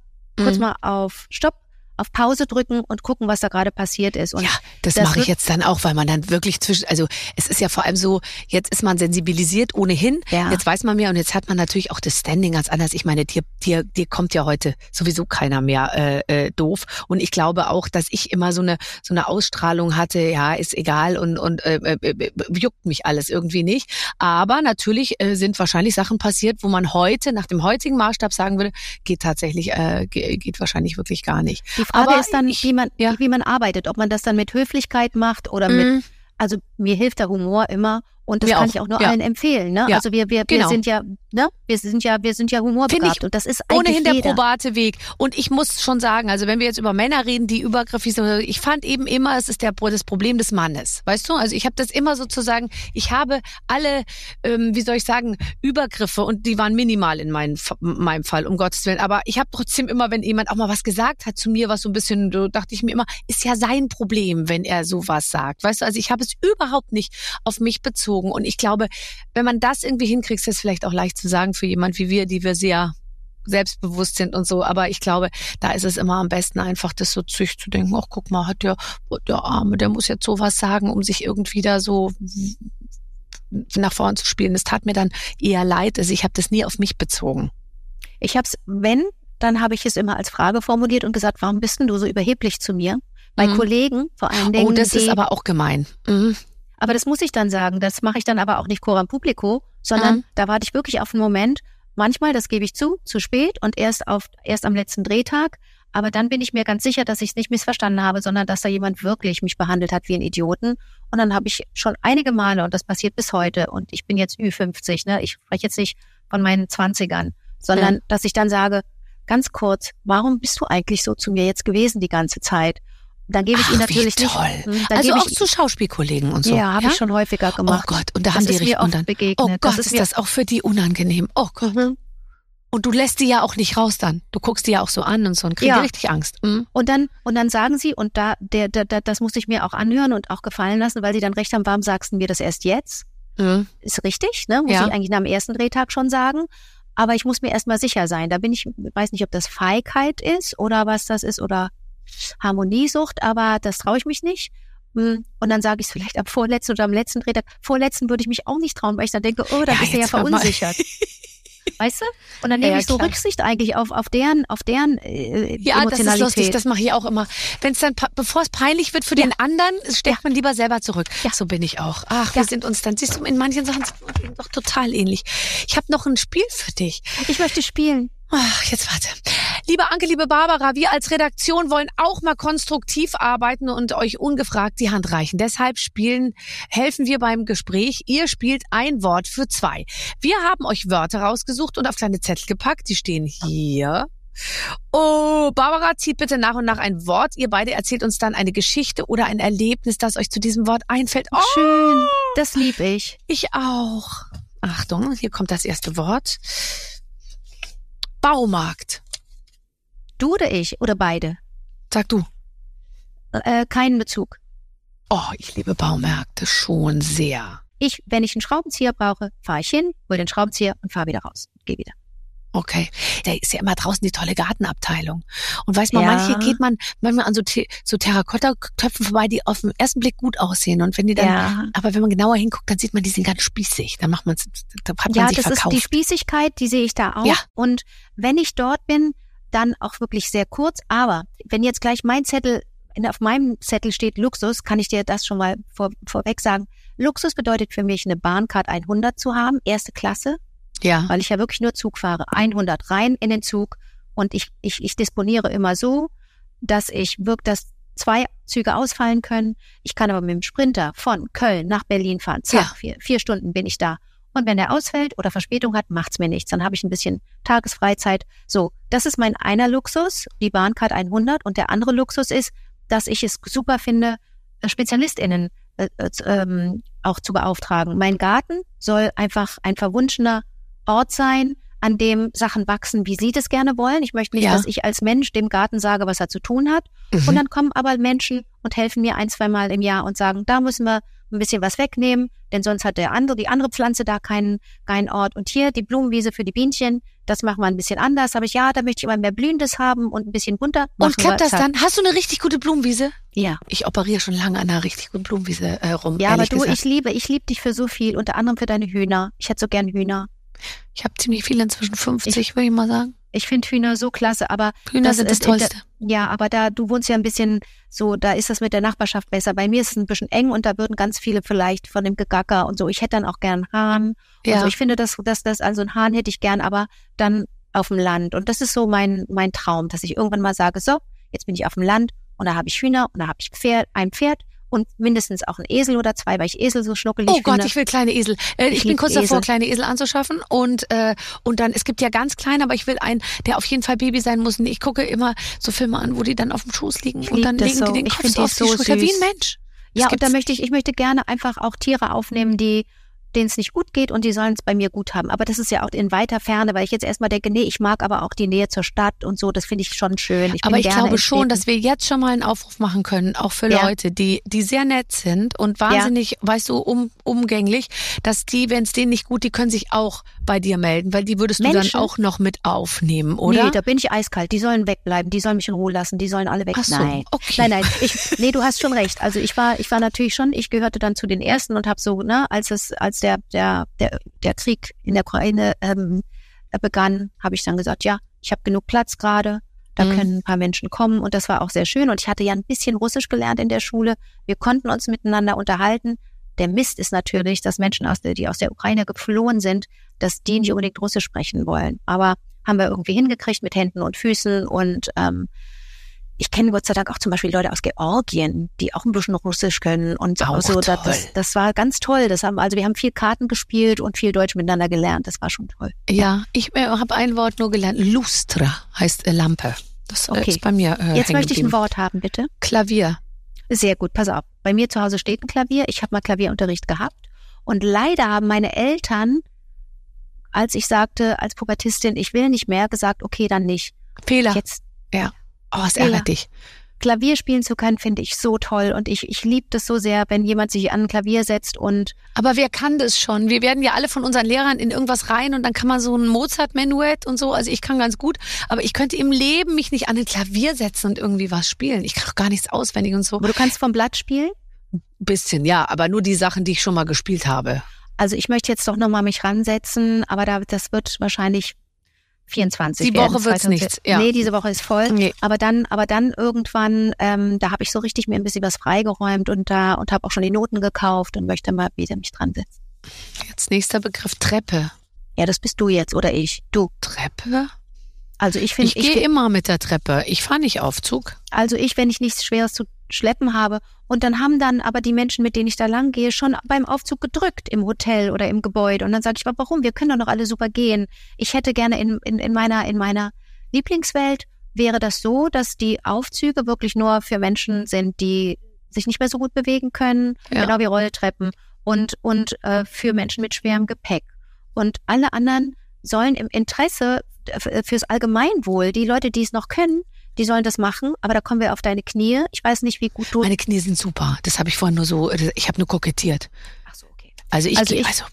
kurz Mhm. mal auf Stopp, auf Pause drücken und gucken, was da gerade passiert ist. Und ja, das, das mache ich jetzt dann auch, weil man dann wirklich zwischen, also es ist ja vor allem so, jetzt ist man sensibilisiert ohnehin, Ja. jetzt weiß man mehr und jetzt hat man natürlich auch das Standing ganz anders. Ich meine, dir, dir, dir kommt ja heute sowieso keiner mehr äh, äh, doof und ich glaube auch, dass ich immer so eine so eine Ausstrahlung hatte, ja, ist egal und und äh, äh, äh, juckt mich alles irgendwie nicht. Aber natürlich äh, sind wahrscheinlich Sachen passiert, wo man heute nach dem heutigen Maßstab sagen würde, geht tatsächlich, äh, ge- geht wahrscheinlich wirklich gar nicht. Die Frage Aber ist dann, ich- wie man, ja. wie man arbeitet, ob man das dann mit Höflichkeit macht oder mit, Mm. also mir hilft der Humor immer und das Mir kann auch, ich auch nur ja. allen empfehlen. Ne? Ja, Also wir, wir, wir genau. sind ja, ne? Wir sind ja, wir sind ja humorbegabt ich und das ist ohnehin der jeder. probate Weg. Und ich muss schon sagen, also wenn wir jetzt über Männer reden, die übergriffig sind, ich fand eben immer, es ist der, das Problem des Mannes. Weißt du? Also ich habe das immer sozusagen, ich habe alle, ähm, wie soll ich sagen, Übergriffe und die waren minimal in meinem, meinem Fall, um Gottes Willen. Aber ich habe trotzdem immer, wenn jemand auch mal was gesagt hat zu mir, was so ein bisschen, dachte ich mir immer, ist ja sein Problem, wenn er sowas sagt. Weißt du, also ich habe es überhaupt nicht auf mich bezogen. Und ich glaube, wenn man das irgendwie hinkriegt, ist es vielleicht auch leicht zu sagen für jemand wie wir, die wir sehr selbstbewusst sind und so. Aber ich glaube, da ist es immer am besten einfach, das so sich zu denken, ach guck mal, hat der, der Arme, der muss jetzt sowas sagen, um sich irgendwie da so nach vorn zu spielen. Das tat mir dann eher leid. Also ich habe das nie auf mich bezogen. Ich habe es, wenn, dann habe ich es immer als Frage formuliert und gesagt, warum bist denn du so überheblich zu mir? Bei Mhm. Kollegen vor allen Dingen. Oh, das ist aber auch gemein. Mhm. Aber das muss ich dann sagen. Das mache ich dann aber auch nicht coram publico, sondern Mhm. da warte ich wirklich auf einen Moment. Manchmal, das gebe ich zu, zu spät und erst auf, erst am letzten Drehtag. Aber dann bin ich mir ganz sicher, dass ich es nicht missverstanden habe, sondern dass da jemand wirklich mich behandelt hat wie ein Idioten. Und dann habe ich schon einige Male, und das passiert bis heute, und ich bin jetzt Ü50, ne? Ich spreche jetzt nicht von meinen Zwanzigern, sondern Ja. dass ich dann sage, ganz kurz, warum bist du eigentlich so zu mir jetzt gewesen die ganze Zeit? Dann gebe ich Ach, ihn natürlich wie nicht. toll. Hm, Dann Also auch ich, zu Schauspielkollegen und so. ja, habe ich schon häufiger Oh gemacht. Gott, und da Das haben die richtig dann, begegnet. Oh Gott, Das ist, ist das auch für die unangenehm. Oh Gott. Mhm. Und du lässt die ja auch nicht raus dann. Du guckst die ja auch so an und so und kriegst Ja. richtig Angst. Mhm. Und dann, und dann sagen sie, und da, der, der, der, das muss ich mir auch anhören und auch gefallen lassen, weil sie dann recht haben, warum sagst du mir das erst jetzt? Mhm. Ist richtig, ne? Muss Ja. ich eigentlich nach dem ersten Drehtag schon sagen. Aber ich muss mir erstmal sicher sein. Da bin ich, weiß nicht, ob das Feigheit ist oder was das ist oder Harmoniesucht, aber das traue ich mich nicht. Mm, Und dann sage ich es vielleicht am vorletzten oder am letzten Drehtag. Vorletzten würde ich mich auch nicht trauen, weil ich dann denke, oh, da Ja, bist du ja verunsichert. [laughs] Weißt du? Und dann nehme Ja, ich so klar. Rücksicht eigentlich auf, auf deren, auf deren äh, Ja, das ist lustig. Das mache ich auch immer. Wenn es dann, bevor es peinlich wird für den anderen, steckt man lieber selber zurück. Ja. So bin ich auch. Ach, Ja. wir sind uns dann, siehst du, in manchen Sachen sind wir doch total ähnlich. Ich habe noch ein Spiel für dich. ich möchte spielen. Ach, jetzt warte. Liebe Anke, liebe Barbara, wir als Redaktion wollen auch mal konstruktiv arbeiten und euch ungefragt die Hand reichen. Deshalb spielen, helfen wir beim Gespräch. Ihr spielt ein Wort für zwei. Wir haben euch Wörter rausgesucht und auf kleine Zettel gepackt. Die stehen hier. Oh, Barbara zieht bitte nach und nach ein Wort. Ihr beide erzählt uns dann eine Geschichte oder ein Erlebnis, das euch zu diesem Wort einfällt. Oh, Schön. Das lieb ich. ich auch. Achtung, hier kommt das erste Wort. Baumarkt. Du oder ich oder beide? Sag du. Äh, keinen Bezug. Oh, ich liebe Baumärkte schon sehr. Ich, wenn ich einen Schraubenzieher brauche, fahre ich hin, hol den Schraubenzieher und fahre wieder raus. Geh wieder. Okay. Da ist ja immer draußen die tolle Gartenabteilung. Und weiß man, Ja. manche geht man manchmal an so, Te- so Terrakotta-Töpfen vorbei, die auf den ersten Blick gut aussehen. Und wenn die dann, ja, aber wenn man genauer hinguckt, dann sieht man, die sind ganz spießig. Dann macht man da hat man ja sich das verkauft. ist die Spießigkeit, die sehe ich da auch. Ja. Und wenn ich dort bin, dann auch wirklich sehr kurz. Aber wenn jetzt gleich mein Zettel, auf meinem Zettel steht Luxus, kann ich dir das schon mal vor, vorweg sagen. Luxus bedeutet für mich, eine Bahncard 100 zu haben, erste Klasse. ja. weil ich ja wirklich nur Zug fahre. 100 rein in den Zug und ich, ich, ich disponiere immer so, dass ich wirkt, dass zwei Züge ausfallen können. Ich kann aber mit dem Sprinter von Köln nach Berlin fahren. Zack, Ja. vier, vier Stunden bin ich da. Und wenn der ausfällt oder Verspätung hat, macht's mir nichts. Dann habe ich ein bisschen Tagesfreizeit. So, das ist mein einer Luxus, die Bahncard 100. Und der andere Luxus ist, dass ich es super finde, äh, SpezialistInnen äh, äh, ähm, auch zu beauftragen. Mein Garten soll einfach ein verwunschener Ort sein, an dem Sachen wachsen, wie sie das gerne wollen. Ich möchte nicht, Ja. dass ich als Mensch dem Garten sage, was er zu tun hat. Mhm. Und dann kommen aber Menschen und helfen mir ein, zwei Mal im Jahr und sagen, da müssen wir ein bisschen was wegnehmen, denn sonst hat der andere, die andere Pflanze da keinen, keinen Ort. Und hier die Blumenwiese für die Bienchen, das machen wir ein bisschen anders. Aber ich, ja, da möchte ich immer mehr Blühendes haben und ein bisschen bunter. Und klappt das dann? Hast du eine richtig gute Blumenwiese? Ja. Ich operiere schon lange an einer richtig guten Blumenwiese äh, rum. Ja, aber du, gesagt. ich liebe, ich liebe dich für so viel, unter anderem für deine Hühner. Ich hätte so gern Hühner. ich habe ziemlich viele inzwischen 50, würde ich mal sagen. Ich finde Hühner so klasse, aber Hühner Das sind das ist- Tollste. ja, aber da, du wohnst ja ein bisschen so, da ist das mit der Nachbarschaft besser. Bei mir ist es ein bisschen eng und da würden ganz viele vielleicht von dem Gegacker und so. Ich hätte dann auch gern Hahn. Ja. so. Ich finde, dass, dass das, also einen Hahn hätte ich gern, aber dann auf dem Land. Und das ist so mein, mein Traum, dass ich irgendwann mal sage, so, jetzt bin ich auf dem Land und da habe ich Hühner und da habe ich Pferd, ein Pferd und mindestens auch ein Esel oder zwei, weil ich Esel so schnuckelig Oh finde. Gott, ich will kleine Esel. Äh, ich, Ich bin kurz davor, Esel. kleine Esel anzuschaffen und äh, und dann es gibt ja ganz kleine, aber ich will einen, der auf jeden Fall Baby sein muss. Und ich gucke immer so Filme an, wo die dann auf dem Schoß liegen und dann legen so. die den Ich Kopf so die auf die so Schulter wie süß. ein Mensch. Ja, Das und da möchte ich, ich möchte gerne einfach auch Tiere aufnehmen, die denen es nicht gut geht und die sollen es bei mir gut haben. Aber das ist ja auch in weiter Ferne, weil ich jetzt erstmal denke, nee, ich mag aber auch die Nähe zur Stadt und so, das finde ich schon schön. Ich Aber ich glaube schon, dass wir jetzt schon mal einen Aufruf machen können, auch für Ja. Leute, die, die sehr nett sind und wahnsinnig, weißt du, um, umgänglich, dass die, wenn es denen nicht gut, die können sich auch bei dir melden, weil die würdest du Menschen? dann auch noch mit aufnehmen, oder? Nee, da bin ich eiskalt. Die sollen wegbleiben, die sollen mich in Ruhe lassen, die sollen alle weg. Ach so, nein. okay. Nein, nein. Ich, nee, du hast schon recht. Also ich war, ich war natürlich schon, ich gehörte dann zu den ersten und habe so, ne, als es, als der, der, der, der Krieg in der Ukraine ähm, begann, habe ich dann gesagt, ja, ich habe genug Platz gerade. Da Mhm. können ein paar Menschen kommen und das war auch sehr schön. Und ich hatte ja ein bisschen Russisch gelernt in der Schule. Wir konnten uns miteinander unterhalten. Der Mist ist natürlich, dass Menschen, aus der, die aus der Ukraine geflohen sind, dass die nicht unbedingt Russisch sprechen wollen. Aber haben wir irgendwie hingekriegt mit Händen und Füßen. Und ähm, ich kenne Gott sei Dank auch zum Beispiel Leute aus Georgien, die auch ein bisschen Russisch können. Und Auch so, das, das, das war ganz toll. Das haben, also wir haben viel Karten gespielt und viel Deutsch miteinander gelernt. Das war schon toll. Ja, ich äh, habe ein Wort nur gelernt. Lustra heißt äh, Lampe. Das äh, Okay. ist bei mir äh, Jetzt möchte ich ein. Wort haben, bitte. Klavier. Sehr gut, pass auf. Bei mir zu Hause steht ein Klavier. Ich habe mal Klavierunterricht gehabt. Und leider haben meine Eltern, als ich sagte, als Pubertistin, ich will nicht mehr, gesagt, okay, dann nicht. Fehler. Jetzt oh, es ärgert dich. Klavier spielen zu können, finde ich so toll. Und ich, ich liebe das so sehr, wenn jemand sich an ein Klavier setzt und Aber wer kann das schon? Wir werden ja alle von unseren Lehrern in irgendwas rein und dann kann man so ein Mozart-Menuett und so. Also ich kann ganz gut, aber ich könnte im Leben mich nicht an ein Klavier setzen und irgendwie was spielen. Ich kann doch gar nichts auswendig und so. aber du kannst vom Blatt spielen. Bisschen, ja, aber nur die Sachen, die ich schon mal gespielt habe. Also ich möchte jetzt doch nochmal mich ransetzen, aber da, das wird wahrscheinlich 24 Die Woche wird's 2000 nichts, ja. Nee, diese Woche ist voll. Nee. Aber dann, aber dann irgendwann, ähm, da habe ich so richtig mir ein bisschen was freigeräumt und da und habe auch schon die Noten gekauft und möchte mal wieder mich dran setzen. Jetzt nächster Begriff Treppe. Ja, das bist du jetzt oder ich. Du. Treppe? Also ich finde, Ich gehe immer mit der Treppe. Ich fahre nicht Aufzug. also ich, wenn ich nichts Schweres zu schleppen habe und dann haben dann aber die Menschen, mit denen ich da lang gehe, schon beim Aufzug gedrückt im Hotel oder im Gebäude und dann sage ich, aber warum? Wir können doch noch alle super gehen. Ich hätte gerne in, in, in meiner in meiner Lieblingswelt wäre das so, dass die Aufzüge wirklich nur für Menschen sind, die sich nicht mehr so gut bewegen können, Ja. genau wie Rolltreppen und und äh, für Menschen mit schwerem Gepäck und alle anderen sollen im Interesse f- fürs Allgemeinwohl, die Leute, die es noch können, die sollen das machen, aber da kommen wir auf deine Knie. Ich weiß nicht, wie gut du. Meine Knie sind super. Das habe ich vorhin nur so, ich habe nur kokettiert. Ach so, okay. Also ich, Also gehe, ich- also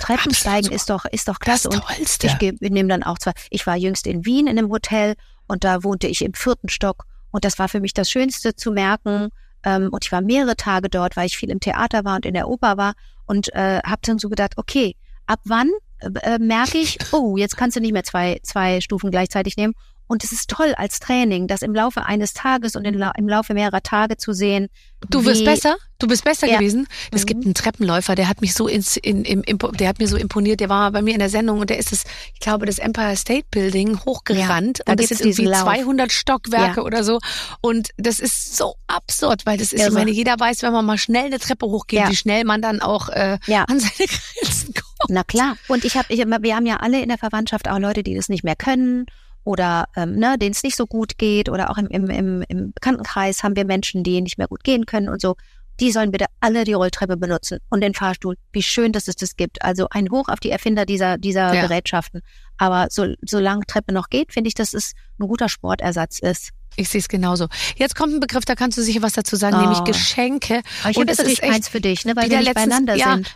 Treppensteigen absolut ist doch ist doch das klasse und Tollste. ich geh- nehme dann auch zwar. Ich war jüngst in Wien in einem Hotel und da wohnte ich im vierten Stock und das war für mich das Schönste zu merken. Ähm, und ich war mehrere Tage dort, weil ich viel im Theater war und in der Oper war und äh, habe dann so gedacht, okay, ab wann äh, äh, merke ich, oh, jetzt kannst du nicht mehr zwei zwei Stufen gleichzeitig nehmen. Und es ist toll als Training, das im Laufe eines Tages und im Laufe mehrerer Tage zu sehen. Du wirst besser? Du bist besser Ja. gewesen? Es Mhm. gibt einen Treppenläufer, der hat mich so ins, in, im, der hat mir so imponiert, der war bei mir in der Sendung und der ist das, ich glaube, das Empire State Building hochgerannt Ja, da und das sind irgendwie Lauf. 200 Stockwerke Ja. oder so und das ist so absurd, weil das ist, ich Irre. meine, jeder weiß, wenn man mal schnell eine Treppe hochgeht, Ja. wie schnell man dann auch äh, Ja. an seine [laughs] Grenzen kommt. Na klar. Und ich habe, ich, wir haben ja alle in der Verwandtschaft auch Leute, die das nicht mehr können oder ähm, ne, denen es nicht so gut geht oder auch im, im, im, Bekanntenkreis haben wir Menschen, die nicht mehr gut gehen können und so. Die sollen bitte alle die Rolltreppe benutzen und den Fahrstuhl. Wie schön, dass es das gibt. Also ein Hoch auf die Erfinder dieser, dieser Ja. Gerätschaften. Aber so, solange Treppe noch geht, finde ich, dass es ein guter Sportersatz ist. Ich sehe es genauso. Jetzt kommt ein Begriff, da kannst du sicher was dazu sagen, Oh. nämlich Geschenke. Aber ich Und habe es ist echt eins für dich, ne, weil wir nicht letztens, beieinander ja, sind.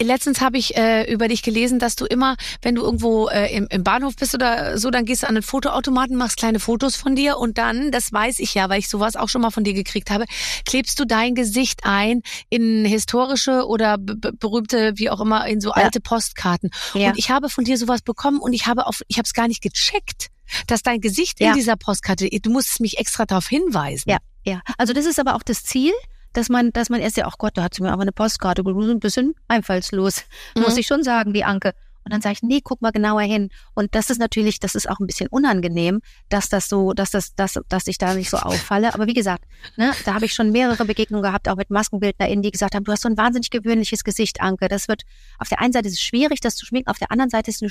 letztens habe ich äh, über dich gelesen, dass du immer, wenn du irgendwo äh, im, im Bahnhof bist oder so, dann gehst du an den Fotoautomaten, machst kleine Fotos von dir und dann, das weiß ich ja, weil ich sowas auch schon mal von dir gekriegt habe, klebst du dein Gesicht ein in historische oder berühmte, wie auch immer, in so Ja. alte Postkarten. Ja. Und ich habe von dir sowas bekommen und ich habe auf, ich habe es gar nicht gecheckt, dass dein Gesicht Ja. in dieser Postkarte, du musst mich extra darauf hinweisen. Ja, ja. Also das ist aber auch das Ziel, dass man, dass man erst ja, ach Gott, da hat sie mir aber eine Postkarte, ein bisschen einfallslos, muss Mhm. ich schon sagen, die Anke. Und dann sage ich, nee, guck mal genauer hin. Und das ist natürlich, das ist auch ein bisschen unangenehm, dass das so, dass das, dass, dass ich da nicht so auffalle. Aber wie gesagt, ne, da habe ich schon mehrere Begegnungen gehabt, auch mit MaskenbildnerInnen, die gesagt haben, du hast so ein wahnsinnig gewöhnliches Gesicht, Anke. Das wird, auf der einen Seite ist es schwierig, das zu schminken, auf der anderen Seite ist es eine,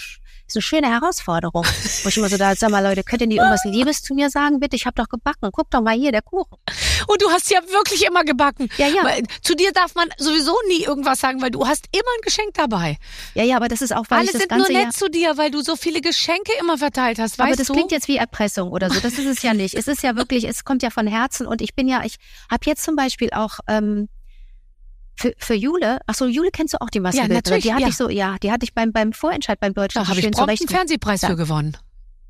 ist eine schöne Herausforderung. Wo ich immer so da, sag mal, Leute, könnt ihr nicht irgendwas Liebes zu mir sagen, bitte? Ich habe doch gebacken. Guck doch mal hier, der Kuchen. Und du hast ja wirklich immer gebacken. Ja, ja. Zu dir darf man sowieso nie irgendwas sagen, weil du hast immer ein Geschenk dabei. Ja, ja, aber das ist auch, weil Alle ich das sind nur nett Jahr, zu dir, weil du so viele Geschenke immer verteilt hast, weißt aber das du? klingt jetzt wie Erpressung oder so. Das ist es ja [laughs] nicht. Es ist ja wirklich, es kommt ja von Herzen und ich bin ja, ich habe jetzt zum Beispiel auch ähm, für, für Jule, ach so, Jule kennst du auch die Maskenbildnerin? natürlich, Die hatte ja. ich so, ja, die hatte ich beim beim Vorentscheid beim Deutschen da habe ich prompt einen. Fernsehpreis Ja. für gewonnen.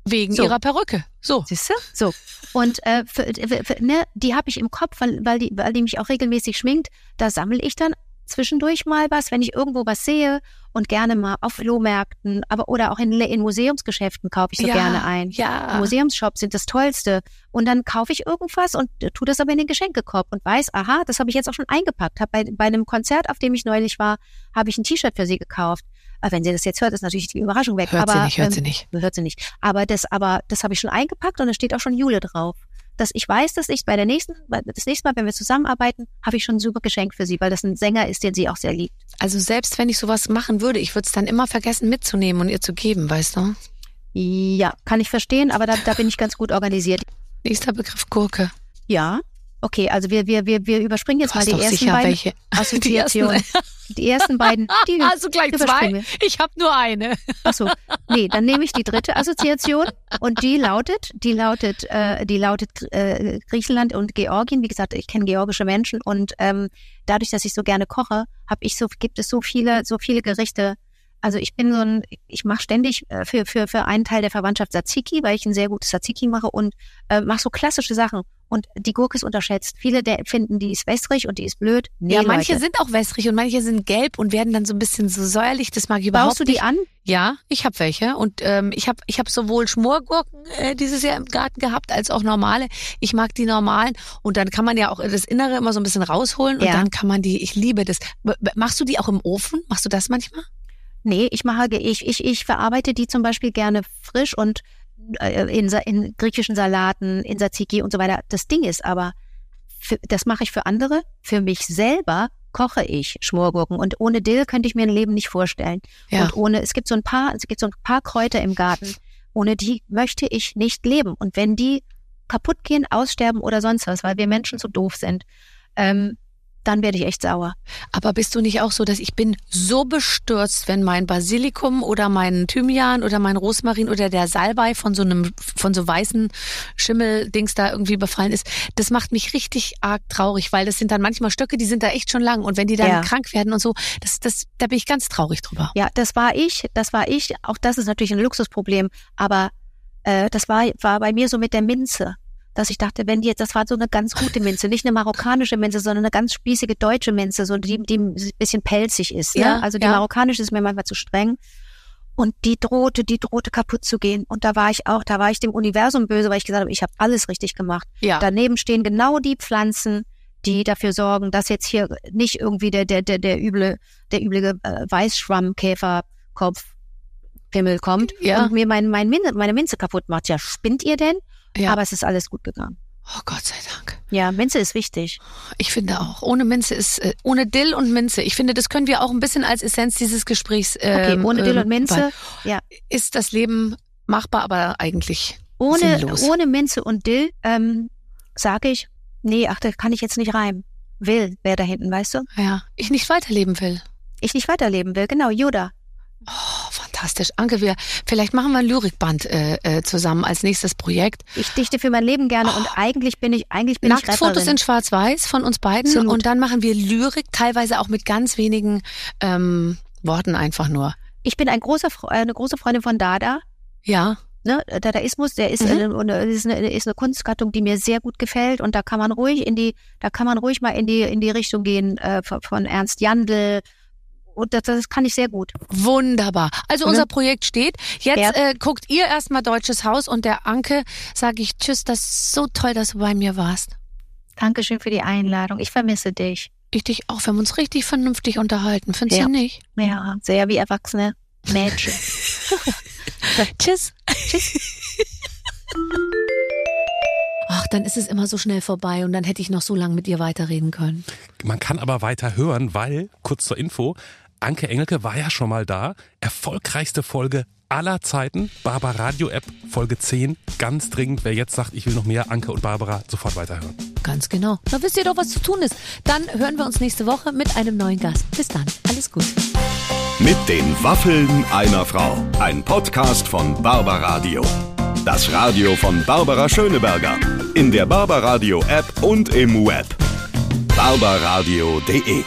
Wegen So. ihrer Perücke. So. Siehst du? So. Und äh, für, für, ne, die habe ich im Kopf, weil, weil, die, weil die mich auch regelmäßig schminkt. Da sammle ich dann zwischendurch mal was, wenn ich irgendwo was sehe und gerne mal auf Flohmärkten, aber oder auch in, in Museumsgeschäften kaufe ich so ja, gerne ein. Ja. Museumsshops sind das Tollste. Und dann kaufe ich irgendwas und äh, tu das aber in den Geschenkekorb und weiß, aha, das habe ich jetzt auch schon eingepackt. Hab bei, bei einem Konzert, auf dem ich neulich war, habe ich ein T-Shirt für sie gekauft. Aber wenn sie das jetzt hört, ist natürlich die Überraschung weg. Hört aber, sie nicht, hört ähm, sie nicht. Hört sie nicht. Aber das, aber das habe ich schon eingepackt und da steht auch schon Jule drauf. Dass ich weiß, dass ich bei der nächsten, das nächste Mal, wenn wir zusammenarbeiten, habe ich schon ein super Geschenk für sie, weil das ein Sänger ist, den sie auch sehr liebt. Also selbst wenn ich sowas machen würde, ich würde es dann immer vergessen mitzunehmen und ihr zu geben, weißt du? Ja, kann ich verstehen, aber da, da bin ich ganz gut organisiert. Nächster Begriff Gurke. Ja. Okay, also wir, wir, wir, wir überspringen jetzt mal die ersten sicher beiden welche. [laughs] Assoziationen. Die ersten beiden, [laughs] die Also gleich zwei. wir. Ich habe nur eine. Achso, nee, dann nehme ich die dritte Assoziation und die lautet, die lautet, äh, die lautet äh, Griechenland und Georgien. Wie gesagt, ich kenne georgische Menschen und ähm, dadurch, dass ich so gerne koche, habe ich so gibt es so viele, so viele Gerichte. Also ich bin so ein, ich mache ständig äh, für für für einen Teil der Verwandtschaft Tzatziki, weil ich ein sehr gutes Tzatziki mache und äh, mache so klassische Sachen. Und die Gurke ist unterschätzt. Viele der finden, die ist wässrig und die ist blöd. Nee, ja, manche Leute. sind auch wässrig und manche sind gelb und werden dann so ein bisschen so säuerlich. Das mag ich überhaupt Baust du die nicht. an? Ja, ich habe welche und ähm, ich habe ich hab sowohl Schmorgurken äh, dieses Jahr im Garten gehabt als auch normale. Ich mag die normalen und dann kann man ja auch das Innere immer so ein bisschen rausholen und Ja. dann kann man die. Ich liebe das. Machst du die auch im Ofen? Machst du das manchmal? Nee, ich mache, ich, ich, ich verarbeite die zum Beispiel gerne frisch und in, Sa- in griechischen Salaten, in Tzatziki und so weiter. Das Ding ist aber, für, das mache ich für andere. Für mich selber koche ich Schmorgurken und ohne Dill könnte ich mir ein Leben nicht vorstellen. Ja. Und ohne, es gibt so ein paar, es gibt so ein paar Kräuter im Garten. Ohne die möchte ich nicht leben. Und wenn die kaputt gehen, aussterben oder sonst was, weil wir Menschen so doof sind, ähm, dann werde ich echt sauer. Aber bist du nicht auch so, dass ich bin so bestürzt, wenn mein Basilikum oder mein Thymian oder mein Rosmarin oder der Salbei von so einem von so weißen Schimmeldings da irgendwie befallen ist. Das macht mich richtig arg traurig, weil das sind dann manchmal Stöcke, die sind da echt schon lang und wenn die dann Ja. krank werden und so, das das da bin ich ganz traurig drüber. Ja, das war ich, das war ich. Auch das ist natürlich ein Luxusproblem, aber äh, das war, war bei mir so mit der Minze, dass ich dachte, wenn die jetzt, das war so eine ganz gute Minze, nicht eine marokkanische Minze, sondern eine ganz spießige deutsche Minze, so die, die ein bisschen pelzig ist. Ja, ne? Also die ja. marokkanische ist mir manchmal zu streng. Und die drohte, die drohte kaputt zu gehen. Und da war ich auch, da war ich dem Universum böse, weil ich gesagt habe, ich habe alles richtig gemacht. Ja. Daneben stehen genau die Pflanzen, die dafür sorgen, dass jetzt hier nicht irgendwie der der der der üble der üble äh, Weißschwammkäferkopf Pimmel kommt Ja. und mir mein, mein Min meine Minze kaputt macht. Ja, spinnt ihr denn? Ja. Aber es ist alles gut gegangen. Oh Gott sei Dank. Ja, Minze ist wichtig. Ich finde auch. Ohne Minze ist, äh, ohne Dill und Minze. Ich finde, das können wir auch ein bisschen als Essenz dieses Gesprächs. Okay, ähm, ohne Dill ähm, und Minze. weil Ja, Ist das Leben machbar, aber eigentlich ohne sinnlos. ohne Minze und Dill ähm, sage ich, nee, ach, da kann ich jetzt nicht reimen. Will, wer da hinten, weißt du? ja, ich nicht weiterleben will. Ich nicht weiterleben will. Genau, Yoda. Oh, fantastisch. Anke, wir, vielleicht machen wir ein Lyrikband äh, äh, zusammen als nächstes Projekt. Ich dichte für mein Leben gerne und eigentlich bin ich, eigentlich bin ich Nacktfotos in Schwarz-Weiß von uns beiden Absolut. und dann machen wir Lyrik, teilweise auch mit ganz wenigen ähm, Worten einfach nur. Ich bin ein großer, äh, eine große Freundin von Dada. Ja. Ne, Dadaismus, der ist, Mhm. eine, eine, ist, eine, ist eine Kunstgattung, die mir sehr gut gefällt und da kann man ruhig in die, da kann man ruhig mal in die in die Richtung gehen äh, von, von Ernst Jandl und das, das kann ich sehr gut. Wunderbar. Also Mhm. unser Projekt steht. Jetzt Ja. äh, guckt ihr erstmal Deutsches Haus und der Anke sage ich Tschüss, das ist so toll, dass du bei mir warst. Dankeschön für die Einladung. Ich vermisse dich. Ich dich auch. Wir haben uns richtig vernünftig unterhalten. Findest Ja. du nicht? Ja, sehr wie erwachsene Mädchen. [laughs] Tschüss. Tschüss. Ach, dann ist es immer so schnell vorbei und dann hätte ich noch so lange mit ihr weiterreden können. Man kann aber weiter hören, weil, kurz zur Info, Anke Engelke war ja schon mal da. Erfolgreichste Folge aller Zeiten. Barbara Radio App, Folge 10. Ganz dringend, wer jetzt sagt, ich will noch mehr, Anke und Barbara, sofort weiterhören. Ganz genau. Da wisst ihr doch, was zu tun ist. Dann hören wir uns nächste Woche mit einem neuen Gast. Bis dann. Alles gut. Mit den Waffeln einer Frau. Ein Podcast von Barbaradio. Das Radio von Barbara Schöneberger. In der Barbaradio App und im Web. barbaradio.de